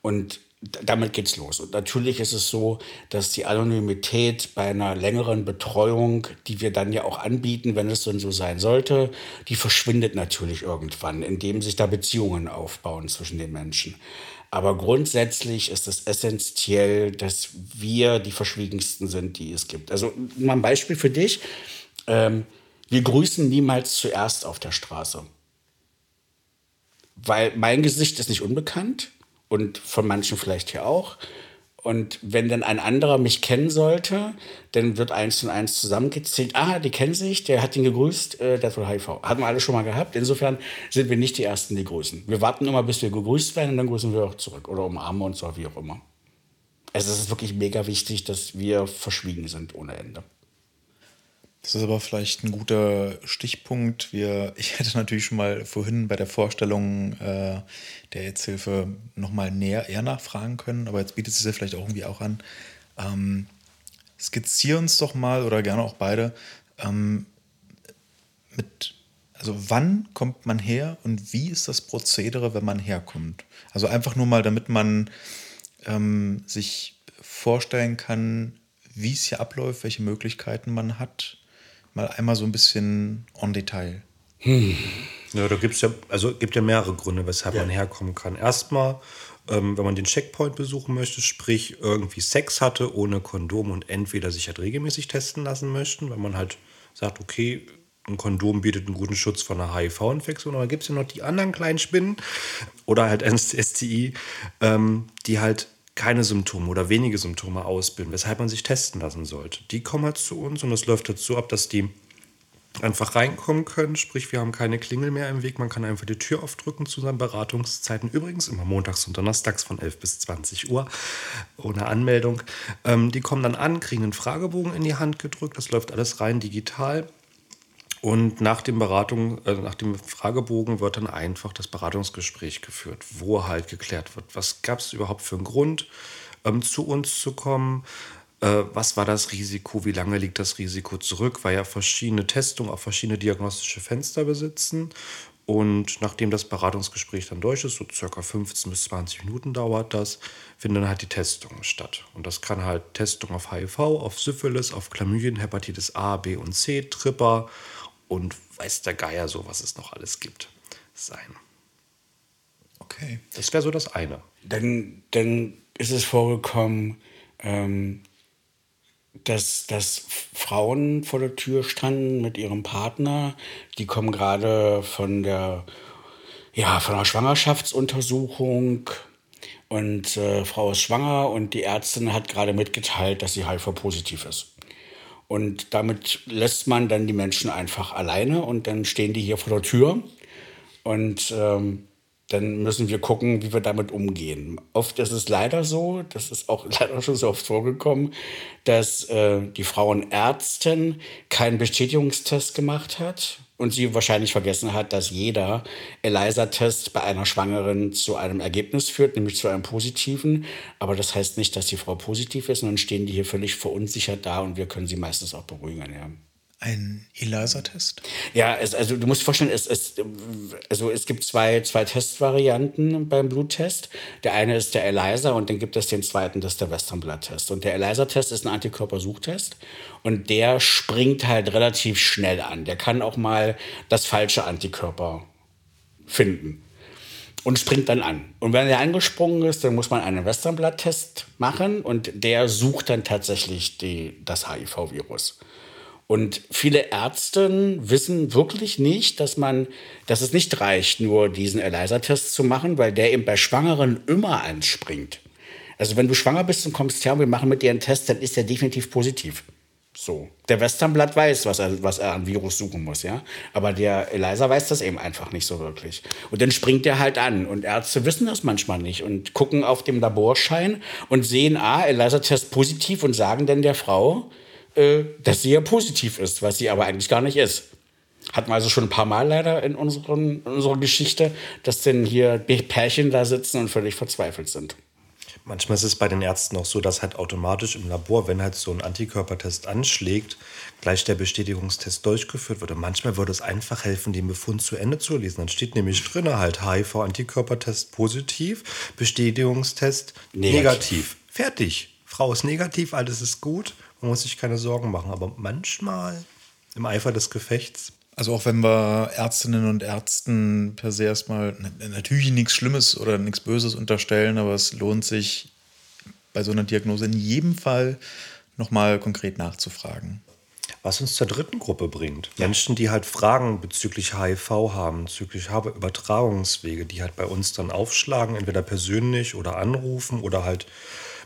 Und damit geht's los. Und natürlich ist es so, dass die Anonymität bei einer längeren Betreuung, die wir dann ja auch anbieten, wenn es dann so sein sollte, die verschwindet natürlich irgendwann, indem sich da Beziehungen aufbauen zwischen den Menschen. Aber grundsätzlich ist es essentiell, dass wir die verschwiegensten sind, die es gibt. Also mal ein Beispiel für dich. Ähm, wir grüßen niemals zuerst auf der Straße. Weil mein Gesicht ist nicht unbekannt und von manchen vielleicht hier auch. Und wenn dann ein anderer mich kennen sollte, dann wird eins und eins zusammengezählt. Ah, die kennen sich, der hat ihn gegrüßt, äh, der hat wohl HIV. Hatten wir alle schon mal gehabt. Insofern sind wir nicht die Ersten, die grüßen. Wir warten immer, bis wir gegrüßt werden und dann grüßen wir auch zurück oder umarmen uns oder wie auch immer. Also es ist wirklich mega wichtig, dass wir verschwiegen sind ohne Ende. Das ist aber vielleicht ein guter Stichpunkt. Wir, [laughs] ich hätte natürlich schon mal vorhin bei der Vorstellung äh, der Aidshilfe nochmal näher eher nachfragen können, aber jetzt bietet es sich ja vielleicht auch irgendwie auch an. Ähm, skizzier uns doch mal oder gerne auch beide ähm, mit, also wann kommt man her und wie ist das Prozedere, wenn man herkommt? Also einfach nur mal, damit man ähm, sich vorstellen kann, wie es hier abläuft, welche Möglichkeiten man hat mal einmal so ein bisschen on Detail. Hm. Ja, da gibt es ja, also gibt ja mehrere Gründe, weshalb ja. man herkommen kann. Erstmal, ähm, wenn man den Checkpoint besuchen möchte, sprich irgendwie Sex hatte ohne Kondom und entweder sich halt regelmäßig testen lassen möchten, wenn man halt sagt, okay, ein Kondom bietet einen guten Schutz vor einer HIV-Infektion, aber gibt es ja noch die anderen kleinen Spinnen oder halt STI, ähm, die halt keine Symptome oder wenige Symptome ausbilden, weshalb man sich testen lassen sollte. Die kommen halt zu uns und es läuft dazu ab, dass die einfach reinkommen können. Sprich, wir haben keine Klingel mehr im Weg. Man kann einfach die Tür aufdrücken zu seinen Beratungszeiten. Übrigens immer montags und donnerstags von 11 bis 20 Uhr ohne Anmeldung. Ähm, die kommen dann an, kriegen einen Fragebogen in die Hand gedrückt. Das läuft alles rein digital. Und nach dem Beratung, äh, nach dem Fragebogen wird dann einfach das Beratungsgespräch geführt, wo halt geklärt wird, was gab es überhaupt für einen Grund, ähm, zu uns zu kommen, äh, was war das Risiko, wie lange liegt das Risiko zurück, weil ja verschiedene Testungen auch verschiedene diagnostische Fenster besitzen. Und nachdem das Beratungsgespräch dann durch ist, so circa 15 bis 20 Minuten dauert das, finden dann halt die Testungen statt. Und das kann halt Testung auf HIV, auf Syphilis, auf Chlamydien, Hepatitis A, B und C, Tripper und weiß der Geier so, was es noch alles gibt, sein. Okay. Das wäre so das eine. Dann, dann ist es vorgekommen, ähm, dass, dass Frauen vor der Tür standen mit ihrem Partner. Die kommen gerade von der, ja, von der Schwangerschaftsuntersuchung und äh, Frau ist schwanger und die Ärztin hat gerade mitgeteilt, dass sie HIV-positiv ist. Und damit lässt man dann die Menschen einfach alleine und dann stehen die hier vor der Tür. Und ähm, dann müssen wir gucken, wie wir damit umgehen. Oft ist es leider so, das ist auch [laughs] leider schon so oft vorgekommen, dass äh, die Frauenärztin keinen Bestätigungstest gemacht hat und sie wahrscheinlich vergessen hat, dass jeder ELISA-Test bei einer Schwangeren zu einem Ergebnis führt, nämlich zu einem positiven. Aber das heißt nicht, dass die Frau positiv ist, sondern stehen die hier völlig verunsichert da und wir können sie meistens auch beruhigen. Ja. Ein ELISA-Test? Ja, es, also du musst vorstellen, es, es, also es gibt zwei, zwei Testvarianten beim Bluttest. Der eine ist der ELISA und dann gibt es den zweiten, das ist der Western Blood-Test. Und der ELISA-Test ist ein Antikörpersuchtest und der springt halt relativ schnell an. Der kann auch mal das falsche Antikörper finden und springt dann an. Und wenn er angesprungen ist, dann muss man einen Western Blood-Test machen und der sucht dann tatsächlich die, das HIV-Virus. Und viele Ärzte wissen wirklich nicht, dass man, dass es nicht reicht, nur diesen ELISA-Test zu machen, weil der eben bei Schwangeren immer anspringt. Also wenn du schwanger bist und kommst her und wir machen mit dir einen Test, dann ist der definitiv positiv. So. Der Westernblatt weiß, was er, was er an Virus suchen muss, ja. Aber der ELISA weiß das eben einfach nicht so wirklich. Und dann springt der halt an. Und Ärzte wissen das manchmal nicht und gucken auf dem Laborschein und sehen, ah, ELISA-Test positiv und sagen dann der Frau, äh, dass sie ja positiv ist, was sie aber eigentlich gar nicht ist. Hatten wir also schon ein paar Mal leider in, unseren, in unserer Geschichte, dass denn hier Pärchen da sitzen und völlig verzweifelt sind. Manchmal ist es bei den Ärzten auch so, dass halt automatisch im Labor, wenn halt so ein Antikörpertest anschlägt, gleich der Bestätigungstest durchgeführt wird. Und manchmal würde es einfach helfen, den Befund zu Ende zu lesen. Dann steht nämlich drin halt HIV-Antikörpertest positiv, Bestätigungstest negativ. negativ. Fertig. Frau ist negativ, alles ist gut. Man muss sich keine Sorgen machen. Aber manchmal im Eifer des Gefechts. Also auch wenn wir Ärztinnen und Ärzten per se erstmal natürlich nichts Schlimmes oder nichts Böses unterstellen, aber es lohnt sich bei so einer Diagnose in jedem Fall nochmal konkret nachzufragen. Was uns zur dritten Gruppe bringt. Ja. Menschen, die halt Fragen bezüglich HIV haben, bezüglich Übertragungswege, die halt bei uns dann aufschlagen, entweder persönlich oder anrufen oder halt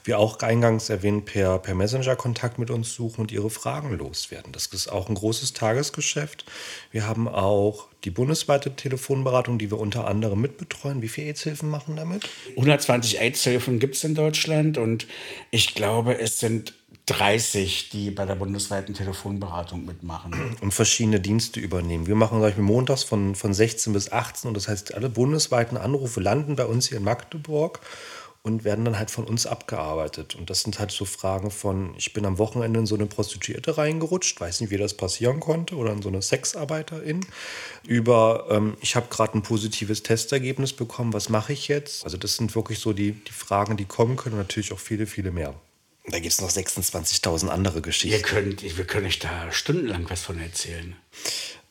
wie auch eingangs erwähnt, per, per Messenger Kontakt mit uns suchen und ihre Fragen loswerden. Das ist auch ein großes Tagesgeschäft. Wir haben auch die bundesweite Telefonberatung, die wir unter anderem mitbetreuen. Wie viele AIDS-Hilfen machen damit? 120 AIDS-Hilfen gibt es in Deutschland und ich glaube, es sind 30, die bei der bundesweiten Telefonberatung mitmachen. Und verschiedene Dienste übernehmen. Wir machen, sag ich mal, montags von, von 16 bis 18 und das heißt, alle bundesweiten Anrufe landen bei uns hier in Magdeburg und werden dann halt von uns abgearbeitet. Und das sind halt so Fragen von, ich bin am Wochenende in so eine Prostituierte reingerutscht, weiß nicht, wie das passieren konnte, oder in so eine Sexarbeiterin, über, ähm, ich habe gerade ein positives Testergebnis bekommen, was mache ich jetzt? Also das sind wirklich so die, die Fragen, die kommen können, und natürlich auch viele, viele mehr. Da gibt es noch 26.000 andere Geschichten. Ihr könnt, wir können euch da stundenlang was von erzählen.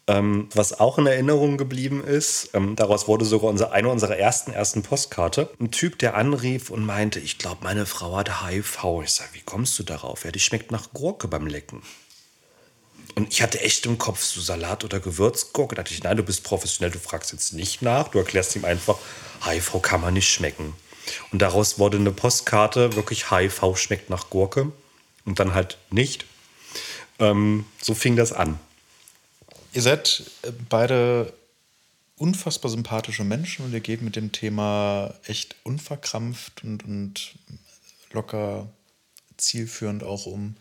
Ähm, was auch in Erinnerung geblieben ist, ähm, daraus wurde sogar unser, eine unserer ersten ersten Postkarte. Ein Typ, der anrief und meinte, ich glaube, meine Frau hat HIV. Ich sage, wie kommst du darauf? Ja, die schmeckt nach Gurke beim Lecken. Und ich hatte echt im Kopf so Salat oder Gewürzgurke. Da dachte ich, nein, du bist professionell, du fragst jetzt nicht nach. Du erklärst ihm einfach, HIV kann man nicht schmecken. Und daraus wurde eine Postkarte, wirklich HIV schmeckt nach Gurke. Und dann halt nicht. Ähm, so fing das an. Ihr seid äh, beide unfassbar sympathische Menschen und ihr geht mit dem Thema echt unverkrampft und, und locker zielführend auch um.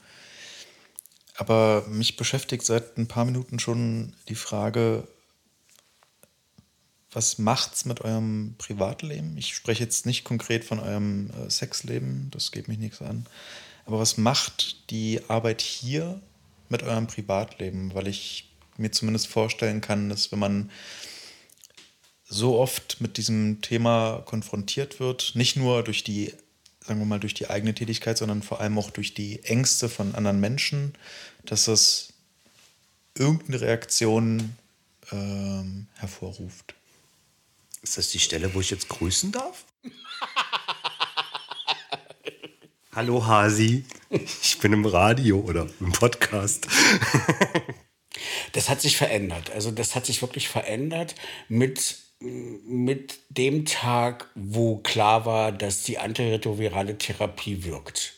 Aber mich beschäftigt seit ein paar Minuten schon die Frage, was macht's mit eurem Privatleben? Ich spreche jetzt nicht konkret von eurem äh, Sexleben, das geht mich nichts an. Aber was macht die Arbeit hier mit eurem Privatleben? Weil ich mir zumindest vorstellen kann, dass wenn man so oft mit diesem Thema konfrontiert wird, nicht nur durch die, sagen wir mal, durch die eigene Tätigkeit, sondern vor allem auch durch die Ängste von anderen Menschen, dass das irgendeine Reaktion ähm, hervorruft. Ist das die Stelle, wo ich jetzt grüßen darf? [laughs] Hallo Hasi, ich bin im Radio oder im Podcast. Das hat sich verändert. Also das hat sich wirklich verändert mit, mit dem Tag, wo klar war, dass die antiretrovirale Therapie wirkt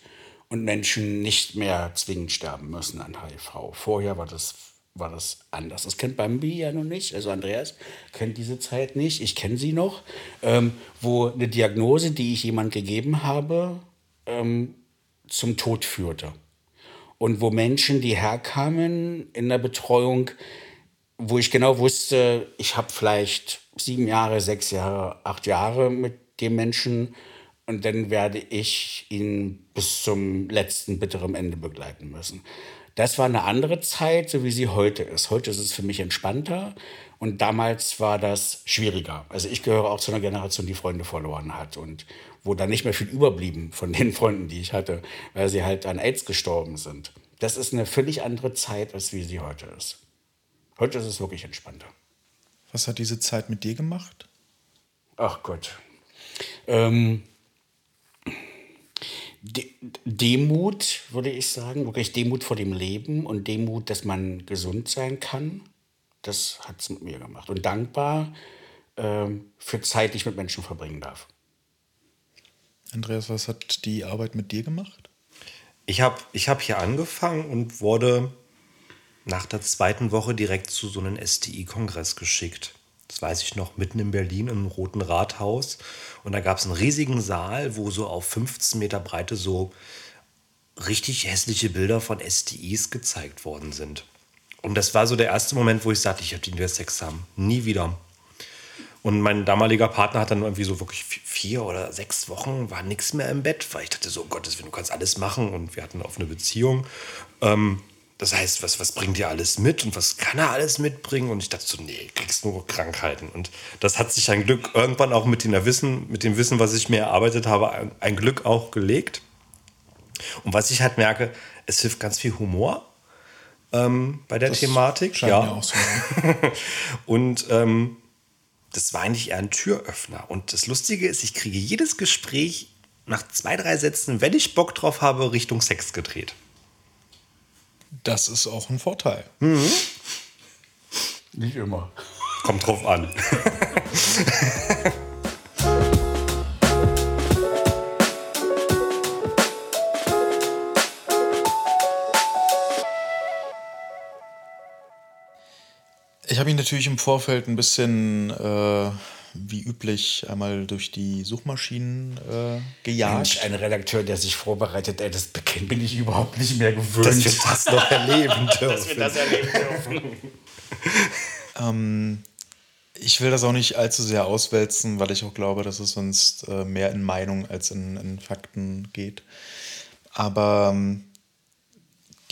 und Menschen nicht mehr zwingend sterben müssen an HIV. Vorher war das war das anders. Das kennt Bambi ja noch nicht. Also Andreas kennt diese Zeit nicht. Ich kenne sie noch. Ähm, wo eine Diagnose, die ich jemand gegeben habe, ähm, zum Tod führte. Und wo Menschen, die herkamen in der Betreuung, wo ich genau wusste, ich habe vielleicht sieben Jahre, sechs Jahre, acht Jahre mit dem Menschen und dann werde ich ihn bis zum letzten bitteren Ende begleiten müssen. Das war eine andere Zeit, so wie sie heute ist. Heute ist es für mich entspannter und damals war das schwieriger. Also ich gehöre auch zu einer Generation, die Freunde verloren hat und wo dann nicht mehr viel überblieben von den [laughs] Freunden, die ich hatte, weil sie halt an AIDS gestorben sind. Das ist eine völlig andere Zeit, als wie sie heute ist. Heute ist es wirklich entspannter. Was hat diese Zeit mit dir gemacht? Ach Gott. Ähm, De Demut, würde ich sagen, wirklich Demut vor dem Leben und Demut, dass man gesund sein kann. Das hat es mit mir gemacht. Und dankbar ähm, für Zeit, die ich mit Menschen verbringen darf. Andreas, was hat die Arbeit mit dir gemacht? Ich habe ich hab hier angefangen und wurde nach der zweiten Woche direkt zu so einem STI-Kongress geschickt das weiß ich noch, mitten in Berlin im Roten Rathaus. Und da gab es einen riesigen Saal, wo so auf 15 Meter Breite so richtig hässliche Bilder von STIs gezeigt worden sind. Und das war so der erste Moment, wo ich sagte, ich habe den Sex haben. Nie wieder. Und mein damaliger Partner hat dann irgendwie so wirklich vier oder sechs Wochen, war nichts mehr im Bett, weil ich dachte so, Gottes Willen, du kannst alles machen. Und wir hatten eine offene Beziehung. Ähm, das heißt, was, was bringt ihr alles mit und was kann er alles mitbringen? Und ich dachte so, nee, kriegst nur Krankheiten. Und das hat sich ein Glück irgendwann auch mit, dem Wissen, mit dem Wissen, was ich mir erarbeitet habe, ein, Glück auch gelegt. Und was ich halt merke, es hilft ganz viel Humor ähm, bei der das Thematik. Ja. Auch so, [laughs] und ähm, das war eigentlich eher ein Türöffner. Und das Lustige ist, ich kriege jedes Gespräch nach zwei, drei Sätzen, wenn ich Bock drauf habe, Richtung Sex gedreht. Das ist auch ein Vorteil. Mhm. Nicht immer. Kommt drauf an. [laughs] ich habe ihn natürlich im Vorfeld ein bisschen äh, wie üblich einmal durch die Suchmaschinen äh, gejagt. Mensch, ein Redakteur, der sich vorbereitet, ey, das bin ich überhaupt nicht mehr gewöhnt. Dass wir das noch erleben dürfen. [laughs] Dass wir das erleben dürfen. [laughs] ähm, ich will das auch nicht allzu sehr auswälzen, weil ich auch glaube, dass es sonst äh, mehr in Meinung als in, in Fakten geht. Aber ähm,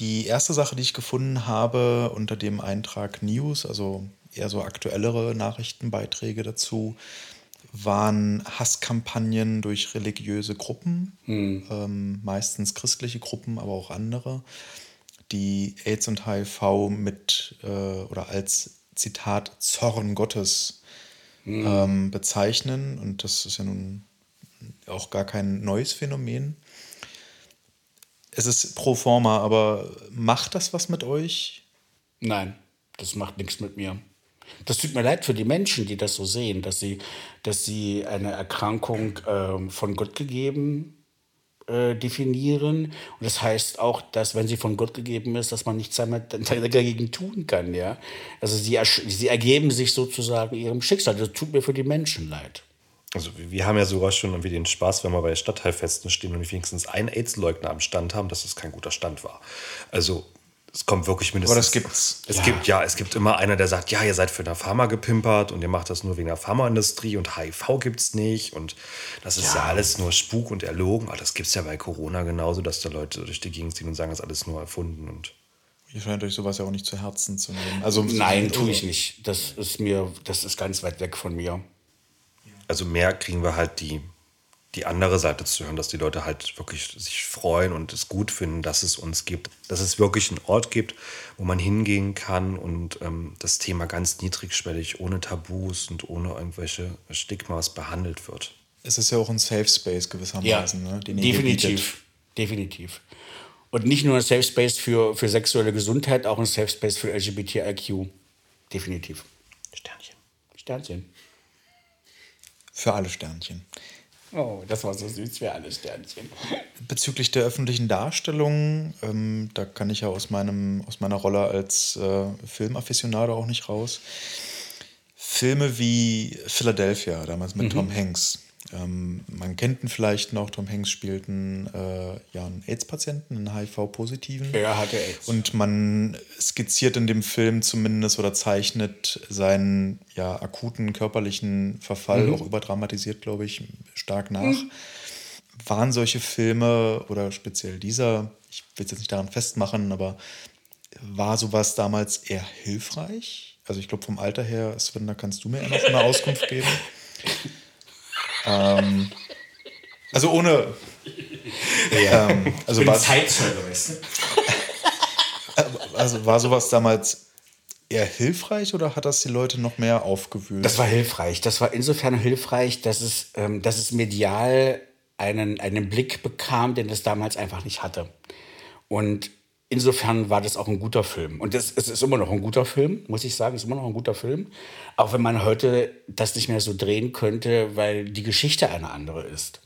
die erste Sache, die ich gefunden habe unter dem Eintrag News, also eher so aktuellere Nachrichtenbeiträge dazu, waren Hasskampagnen durch religiöse Gruppen, hm. ähm, meistens christliche Gruppen, aber auch andere, die AIDS und HIV mit äh, oder als Zitat Zorn Gottes hm. ähm, bezeichnen. Und das ist ja nun auch gar kein neues Phänomen. Es ist pro forma, aber macht das was mit euch? Nein, das macht nichts mit mir. Das tut mir leid für die Menschen, die das so sehen, dass sie, dass sie eine Erkrankung äh, von Gott gegeben äh, definieren. Und das heißt auch, dass wenn sie von Gott gegeben ist, dass man nichts dagegen tun kann. Ja? Also sie, sie ergeben sich sozusagen ihrem Schicksal. Das tut mir für die Menschen leid. Also wir haben ja sogar schon irgendwie den Spaß, wenn wir bei Stadtteilfesten stehen und wenigstens einen AIDS-Leugner am Stand haben, dass es kein guter Stand war. Also es kommt wirklich mindestens. Aber das gibt's. Es ja. gibt ja, es gibt immer einer, der sagt, ja, ihr seid für eine Pharma gepimpert und ihr macht das nur wegen der Pharmaindustrie und HIV gibt's nicht und das ist ja, ja alles nur Spuk und erlogen. Aber das gibt's ja bei Corona genauso, dass da Leute durch die Gegend ziehen und sagen, das ist alles nur erfunden und. Ihr scheint euch sowas ja auch nicht zu Herzen zu nehmen. Also nein, tue ich nicht. Das ist mir, das ist ganz weit weg von mir. Also mehr kriegen wir halt die die andere Seite zu hören, dass die Leute halt wirklich sich freuen und es gut finden, dass es uns gibt, dass es wirklich einen Ort gibt, wo man hingehen kann und ähm, das Thema ganz niedrigschwellig, ohne Tabus und ohne irgendwelche Stigmas behandelt wird. Es ist ja auch ein Safe Space gewissermaßen, ja, ne, den definitiv, definitiv. Und nicht nur ein Safe Space für, für sexuelle Gesundheit, auch ein Safe Space für LGBTIQ. Definitiv. Sternchen. Sternchen. Für alle Sternchen. Oh, das war so süß für alle Sternchen. [laughs] Bezüglich der öffentlichen Darstellung, ähm, da kann ich ja aus, meinem, aus meiner Rolle als äh, Filmafficionado auch nicht raus. Filme wie Philadelphia, damals mit mhm. Tom Hanks. Ähm, man kennt ihn vielleicht noch, Tom Hanks spielt einen, äh, ja, einen AIDS-Patienten, einen HIV-Positiven. Er hatte AIDS. Und man skizziert in dem Film zumindest oder zeichnet seinen ja, akuten körperlichen Verfall, mhm. auch überdramatisiert, glaube ich, stark nach. Mhm. Waren solche Filme oder speziell dieser, ich will es jetzt nicht daran festmachen, aber war sowas damals eher hilfreich? Also ich glaube vom Alter her, Sven, da kannst du mir noch eine Auskunft geben. [laughs] Ähm, also ohne. Ja. Ähm, also war Zeitzeuge, weißt du? [laughs] Also war sowas damals eher hilfreich oder hat das die Leute noch mehr aufgewühlt? Das war hilfreich. Das war insofern hilfreich, dass es, ähm, dass es medial einen, einen Blick bekam, den es damals einfach nicht hatte. Und insofern war das auch ein guter Film. Und es ist immer noch ein guter Film, muss ich sagen. Es ist immer noch ein guter Film. Auch wenn man heute das nicht mehr so drehen könnte, weil die Geschichte eine andere ist.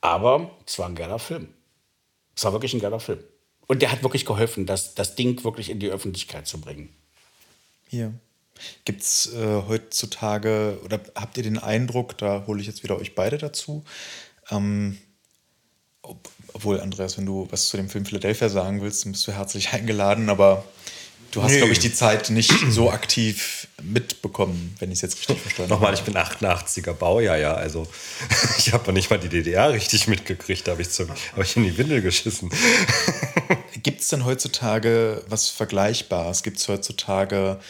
Aber es war ein geiler Film. Es war wirklich ein geiler Film. Und der hat wirklich geholfen, das, das Ding wirklich in die Öffentlichkeit zu bringen. Hier. Gibt es äh, heutzutage, oder habt ihr den Eindruck, da hole ich jetzt wieder euch beide dazu, ähm, obwohl, Andreas, wenn du was zu dem Film Philadelphia sagen willst, dann bist du herzlich [laughs] eingeladen, aber du hast, glaube ich, die Zeit nicht so aktiv mitbekommen, wenn ich es jetzt richtig verstanden habe. Nochmal, ich bin 88er Baujahr, ja, also [laughs] ich habe nicht mal die DDR richtig mitgekriegt, da habe ich, hab ich in die Windel geschissen. [laughs] Gibt es denn heutzutage was Vergleichbares? Gibt es heutzutage,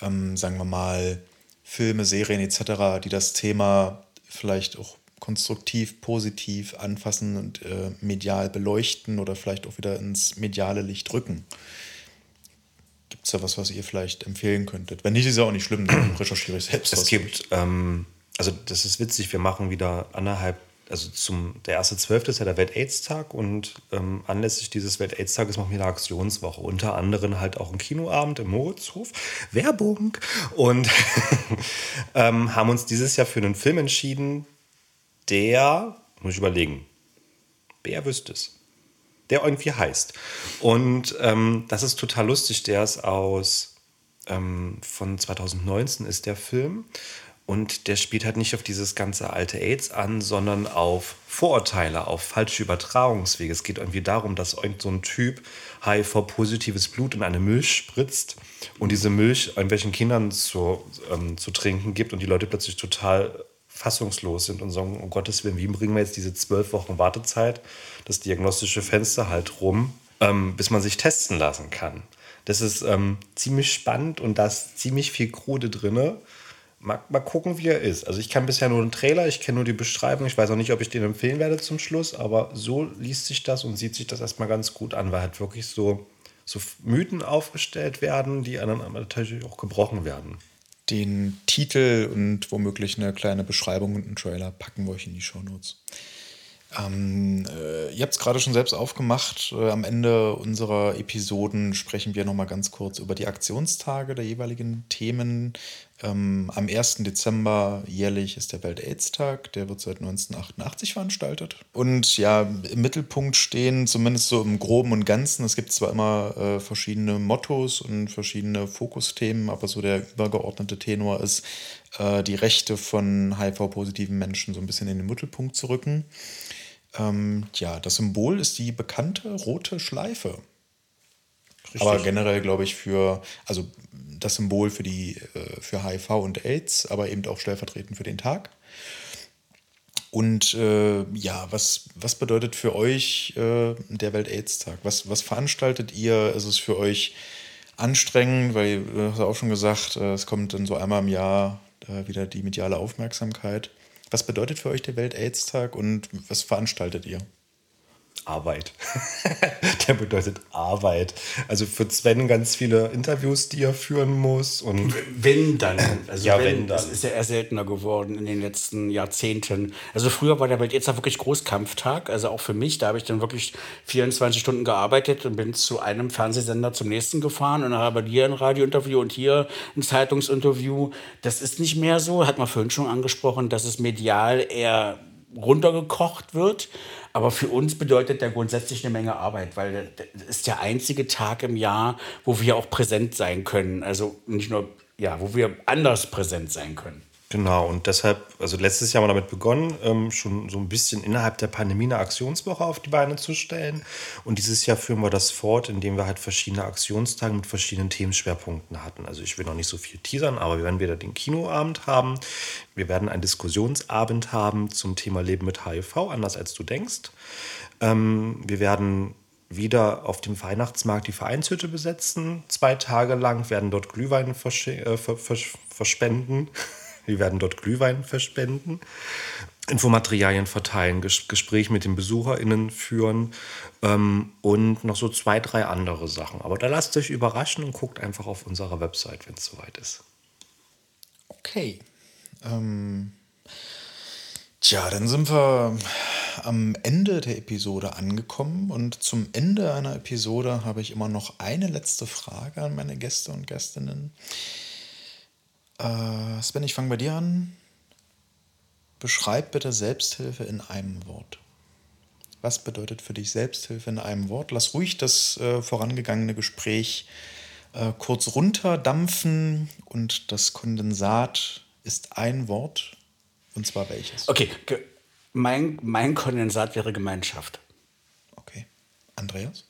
ähm, sagen wir mal, Filme, Serien etc., die das Thema vielleicht auch konstruktiv, positiv anfassen und äh, medial beleuchten oder vielleicht auch wieder ins mediale Licht rücken. Gibt es da was, was ihr vielleicht empfehlen könntet? Wenn nicht, ist ja auch nicht schlimm, dann [clears throat] recherchiere ich selbst. Es gibt, ähm, also das ist witzig, wir machen wieder anderthalb, also zum, der erste Zwölfte ist ja der Welt-Aids-Tag und ähm, anlässlich dieses Welt-Aids-Tages machen wir eine Aktionswoche. Unter anderem halt auch einen Kinoabend im Moritzhof. Werbung! Und [laughs] ähm, haben uns dieses Jahr für einen Film entschieden, der, muss ich überlegen, wer wüsste es, der irgendwie heißt. Und ähm, das ist total lustig, der ist aus, ähm, von 2019 ist der Film. Und der spielt halt nicht auf dieses ganze alte AIDS an, sondern auf Vorurteile, auf falsche Übertragungswege. Es geht irgendwie darum, dass irgend so ein Typ HIV-positives Blut in eine Milch spritzt und diese Milch irgendwelchen Kindern zu, ähm, zu trinken gibt und die Leute plötzlich total fassungslos sind und sagen, um Gottes Willen, wie bringen wir jetzt diese zwölf Wochen Wartezeit, das diagnostische Fenster halt rum, ähm, bis man sich testen lassen kann. Das ist ähm, ziemlich spannend und da ist ziemlich viel Krude drin. Mal, mal gucken, wie er ist. Also ich kann bisher nur einen Trailer, ich kenne nur die Beschreibung. Ich weiß auch nicht, ob ich den empfehlen werde zum Schluss, aber so liest sich das und sieht sich das erstmal ganz gut an, weil halt wirklich so, so Mythen aufgestellt werden, die dann natürlich auch gebrochen werden. Den Titel und womöglich eine kleine Beschreibung und einen Trailer packen wir euch in die Show Notes. Ähm, äh, ihr habt es gerade schon selbst aufgemacht. Äh, am Ende unserer Episoden sprechen wir nochmal ganz kurz über die Aktionstage der jeweiligen Themen. Ähm, am 1. Dezember jährlich ist der Welt-Aids-Tag. Der wird seit 1988 veranstaltet. Und ja, im Mittelpunkt stehen, zumindest so im Groben und Ganzen, es gibt zwar immer äh, verschiedene Mottos und verschiedene Fokusthemen, aber so der übergeordnete Tenor ist, äh, die Rechte von HIV-positiven Menschen so ein bisschen in den Mittelpunkt zu rücken. Ähm, ja, das Symbol ist die bekannte rote Schleife. Richtig. Aber generell glaube ich für, also das Symbol für die, äh, für HIV und AIDS, aber eben auch stellvertretend für den Tag. Und äh, ja, was, was bedeutet für euch äh, der Welt-AIDS-Tag? Was, was veranstaltet ihr? Ist es für euch anstrengend? Weil, du hast auch schon gesagt, äh, es kommt dann so einmal im Jahr äh, wieder die mediale Aufmerksamkeit. Was bedeutet für euch der Welt-AIDS-Tag und was veranstaltet ihr? Arbeit. [laughs] der bedeutet Arbeit. Also für Sven ganz viele Interviews, die er führen muss. Und wenn dann. Also ja, wenn, wenn dann. Das ist ja eher seltener geworden in den letzten Jahrzehnten. Also früher war der Welt jetzt wirklich Großkampftag. Also auch für mich. Da habe ich dann wirklich 24 Stunden gearbeitet und bin zu einem Fernsehsender zum nächsten gefahren und habe hier ein Radiointerview und hier ein Zeitungsinterview. Das ist nicht mehr so, hat man vorhin schon angesprochen, dass es medial eher runtergekocht wird. Aber für uns bedeutet der grundsätzlich eine Menge Arbeit, weil das ist der einzige Tag im Jahr, wo wir auch präsent sein können. Also nicht nur, ja, wo wir anders präsent sein können. Genau, und deshalb, also letztes Jahr haben wir damit begonnen, ähm, schon so ein bisschen innerhalb der Pandemie eine Aktionswoche auf die Beine zu stellen. Und dieses Jahr führen wir das fort, indem wir halt verschiedene Aktionstage mit verschiedenen Themenschwerpunkten hatten. Also ich will noch nicht so viel teasern, aber wir werden wieder den Kinoabend haben. Wir werden einen Diskussionsabend haben zum Thema Leben mit HIV, anders als du denkst. Ähm, wir werden wieder auf dem Weihnachtsmarkt die Vereinshütte besetzen. Zwei Tage lang werden dort Glühwein äh, verspenden. [laughs] Wir werden dort Glühwein verspenden, Infomaterialien verteilen, Ges Gespräch mit den BesucherInnen führen ähm, und noch so zwei, drei andere Sachen. Aber da lasst euch überraschen und guckt einfach auf unserer Website, wenn es soweit ist. Okay. Ähm, tja, dann sind wir am Ende der Episode angekommen und zum Ende einer Episode habe ich immer noch eine letzte Frage an meine Gäste und Gästinnen. Äh, Sven, ich fange bei dir an. Beschreib bitte Selbsthilfe in einem Wort. Was bedeutet für dich Selbsthilfe in einem Wort? Lass ruhig das äh, vorangegangene Gespräch äh, kurz runterdampfen und das Kondensat ist ein Wort. Und zwar welches? Okay, mein, mein Kondensat wäre Gemeinschaft. Okay. Andreas?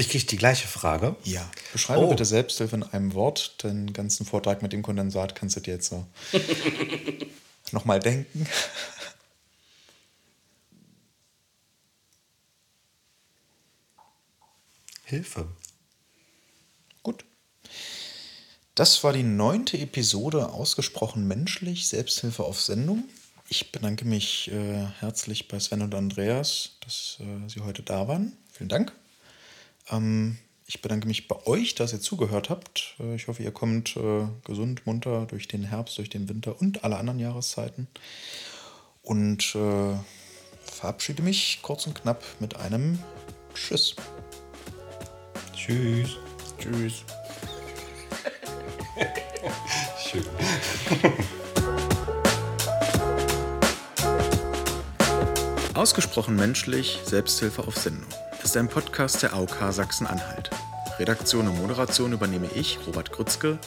Ich kriege die gleiche Frage. Ja. Beschreibe oh. bitte Selbsthilfe in einem Wort. Den ganzen Vortrag mit dem Kondensat kannst du dir jetzt so [laughs] nochmal denken. Hilfe. Gut. Das war die neunte Episode Ausgesprochen menschlich, Selbsthilfe auf Sendung. Ich bedanke mich äh, herzlich bei Sven und Andreas, dass äh, Sie heute da waren. Vielen Dank. Ähm, ich bedanke mich bei euch, dass ihr zugehört habt. Äh, ich hoffe, ihr kommt äh, gesund, munter durch den Herbst, durch den Winter und alle anderen Jahreszeiten. Und äh, verabschiede mich kurz und knapp mit einem Tschüss. Tschüss. Tschüss. [laughs] Schön. Ausgesprochen menschlich, Selbsthilfe auf Sendung ist ein Podcast der AOK Sachsen-Anhalt. Redaktion und Moderation übernehme ich, Robert Grützke.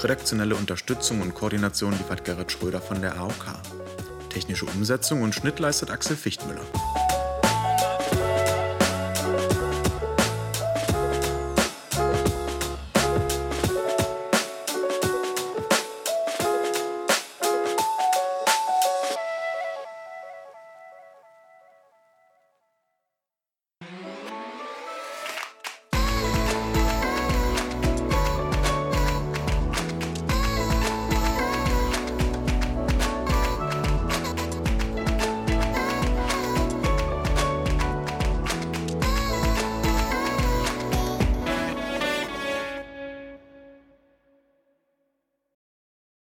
Redaktionelle Unterstützung und Koordination liefert Gerrit Schröder von der AOK. Technische Umsetzung und Schnitt leistet Axel Fichtmüller.